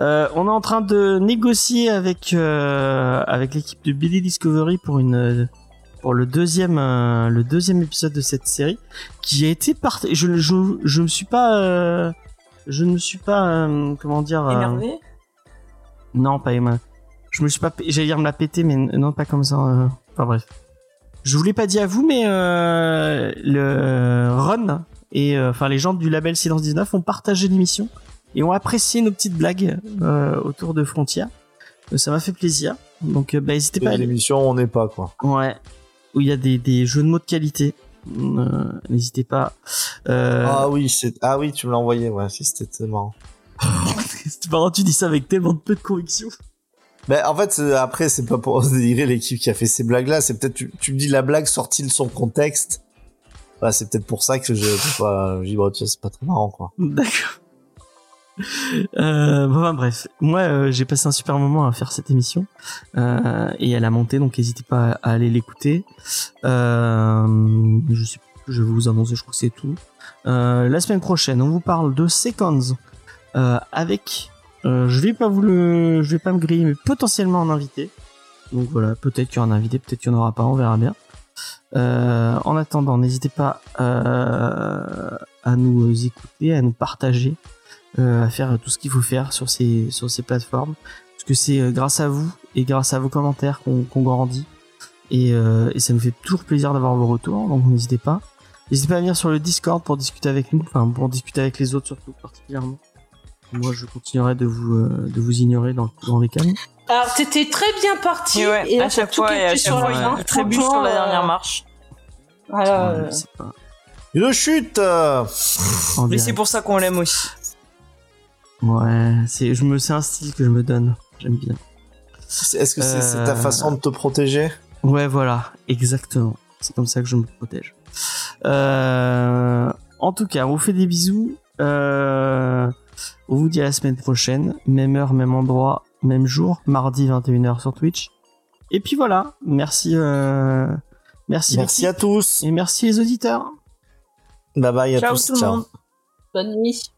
Euh, on est en train de négocier avec euh, avec l'équipe de Billy Discovery pour une pour le deuxième le deuxième épisode de cette série qui a été partagé. Je, je je me suis pas je ne me suis pas comment dire Énervé? non, pas Emma. Je me suis pas, j'allais dire me la péter, mais non, pas comme ça. Enfin bref. Je vous l'ai pas dit à vous, mais euh, le Run et euh, enfin les gens du label Silence 19 ont partagé l'émission et ont apprécié nos petites blagues euh, autour de Frontières. Euh, Ça m'a fait plaisir. Donc euh, bah, n'hésitez pas. à L'émission, on n'est pas quoi. Ouais. Où il y a des, des jeux de mots de qualité. Euh, n'hésitez pas. Euh, Ah oui, c'est, ah oui, tu me l'as envoyé. Ouais, c'était marrant. c'est marrant, tu dis ça avec tellement de peu de conviction. Mais en fait, après, c'est pas pour dénigrer l'équipe qui a fait ces blagues-là. C'est peut-être, tu, tu me dis la blague sortie de son contexte? Bah, c'est peut-être pour ça que je je sais, c'est pas très marrant, quoi. D'accord. Euh, bref, moi euh, j'ai passé un super moment à faire cette émission euh, et elle a monté, donc n'hésitez pas à aller l'écouter. Je sais je vais vous annoncer, je crois que c'est tout. La semaine prochaine, on vous parle de Seconds avec, je vais pas vous le, je vais pas me griller, mais potentiellement un invité. Donc voilà, peut-être qu'il y aura un invité, peut-être qu'il n'y en aura pas, on verra bien. En attendant, n'hésitez pas à nous écouter, à nous partager, à faire tout ce qu'il faut faire sur ces sur ces plateformes, parce que c'est euh, grâce à vous et grâce à vos commentaires qu'on qu'on grandit, et, euh, et ça nous fait toujours plaisir d'avoir vos retours. Donc n'hésitez pas, n'hésitez pas à venir sur le Discord pour discuter avec nous, enfin pour discuter avec les autres surtout particulièrement. Moi, je continuerai de vous euh, de vous ignorer dans dans les calmes. Alors, t'étais très bien parti. Ouais, et là, à chaque fois, et à chaque sur fois, il trébuche sur la dernière euh, marche. Voilà, Ouais, euh, pas Une chute! euh Mais c'est pour ça qu'on l'aime aussi. Ouais, c'est, je me, c'est un style que je me donne. J'aime bien. Est-ce que c'est c'est ta Euh, façon de te protéger? Ouais, voilà, exactement. C'est comme ça que je me protège. Euh, en tout cas, on vous fait des bisous. Euh, on vous dit à la semaine prochaine. Même heure, même endroit, même jour. Mardi 21h sur Twitch. Et puis voilà. Merci. Euh, merci. Merci à tous. Et merci les auditeurs. Bye bye à Ciao tous. tout le ciao. monde. Bonne nuit.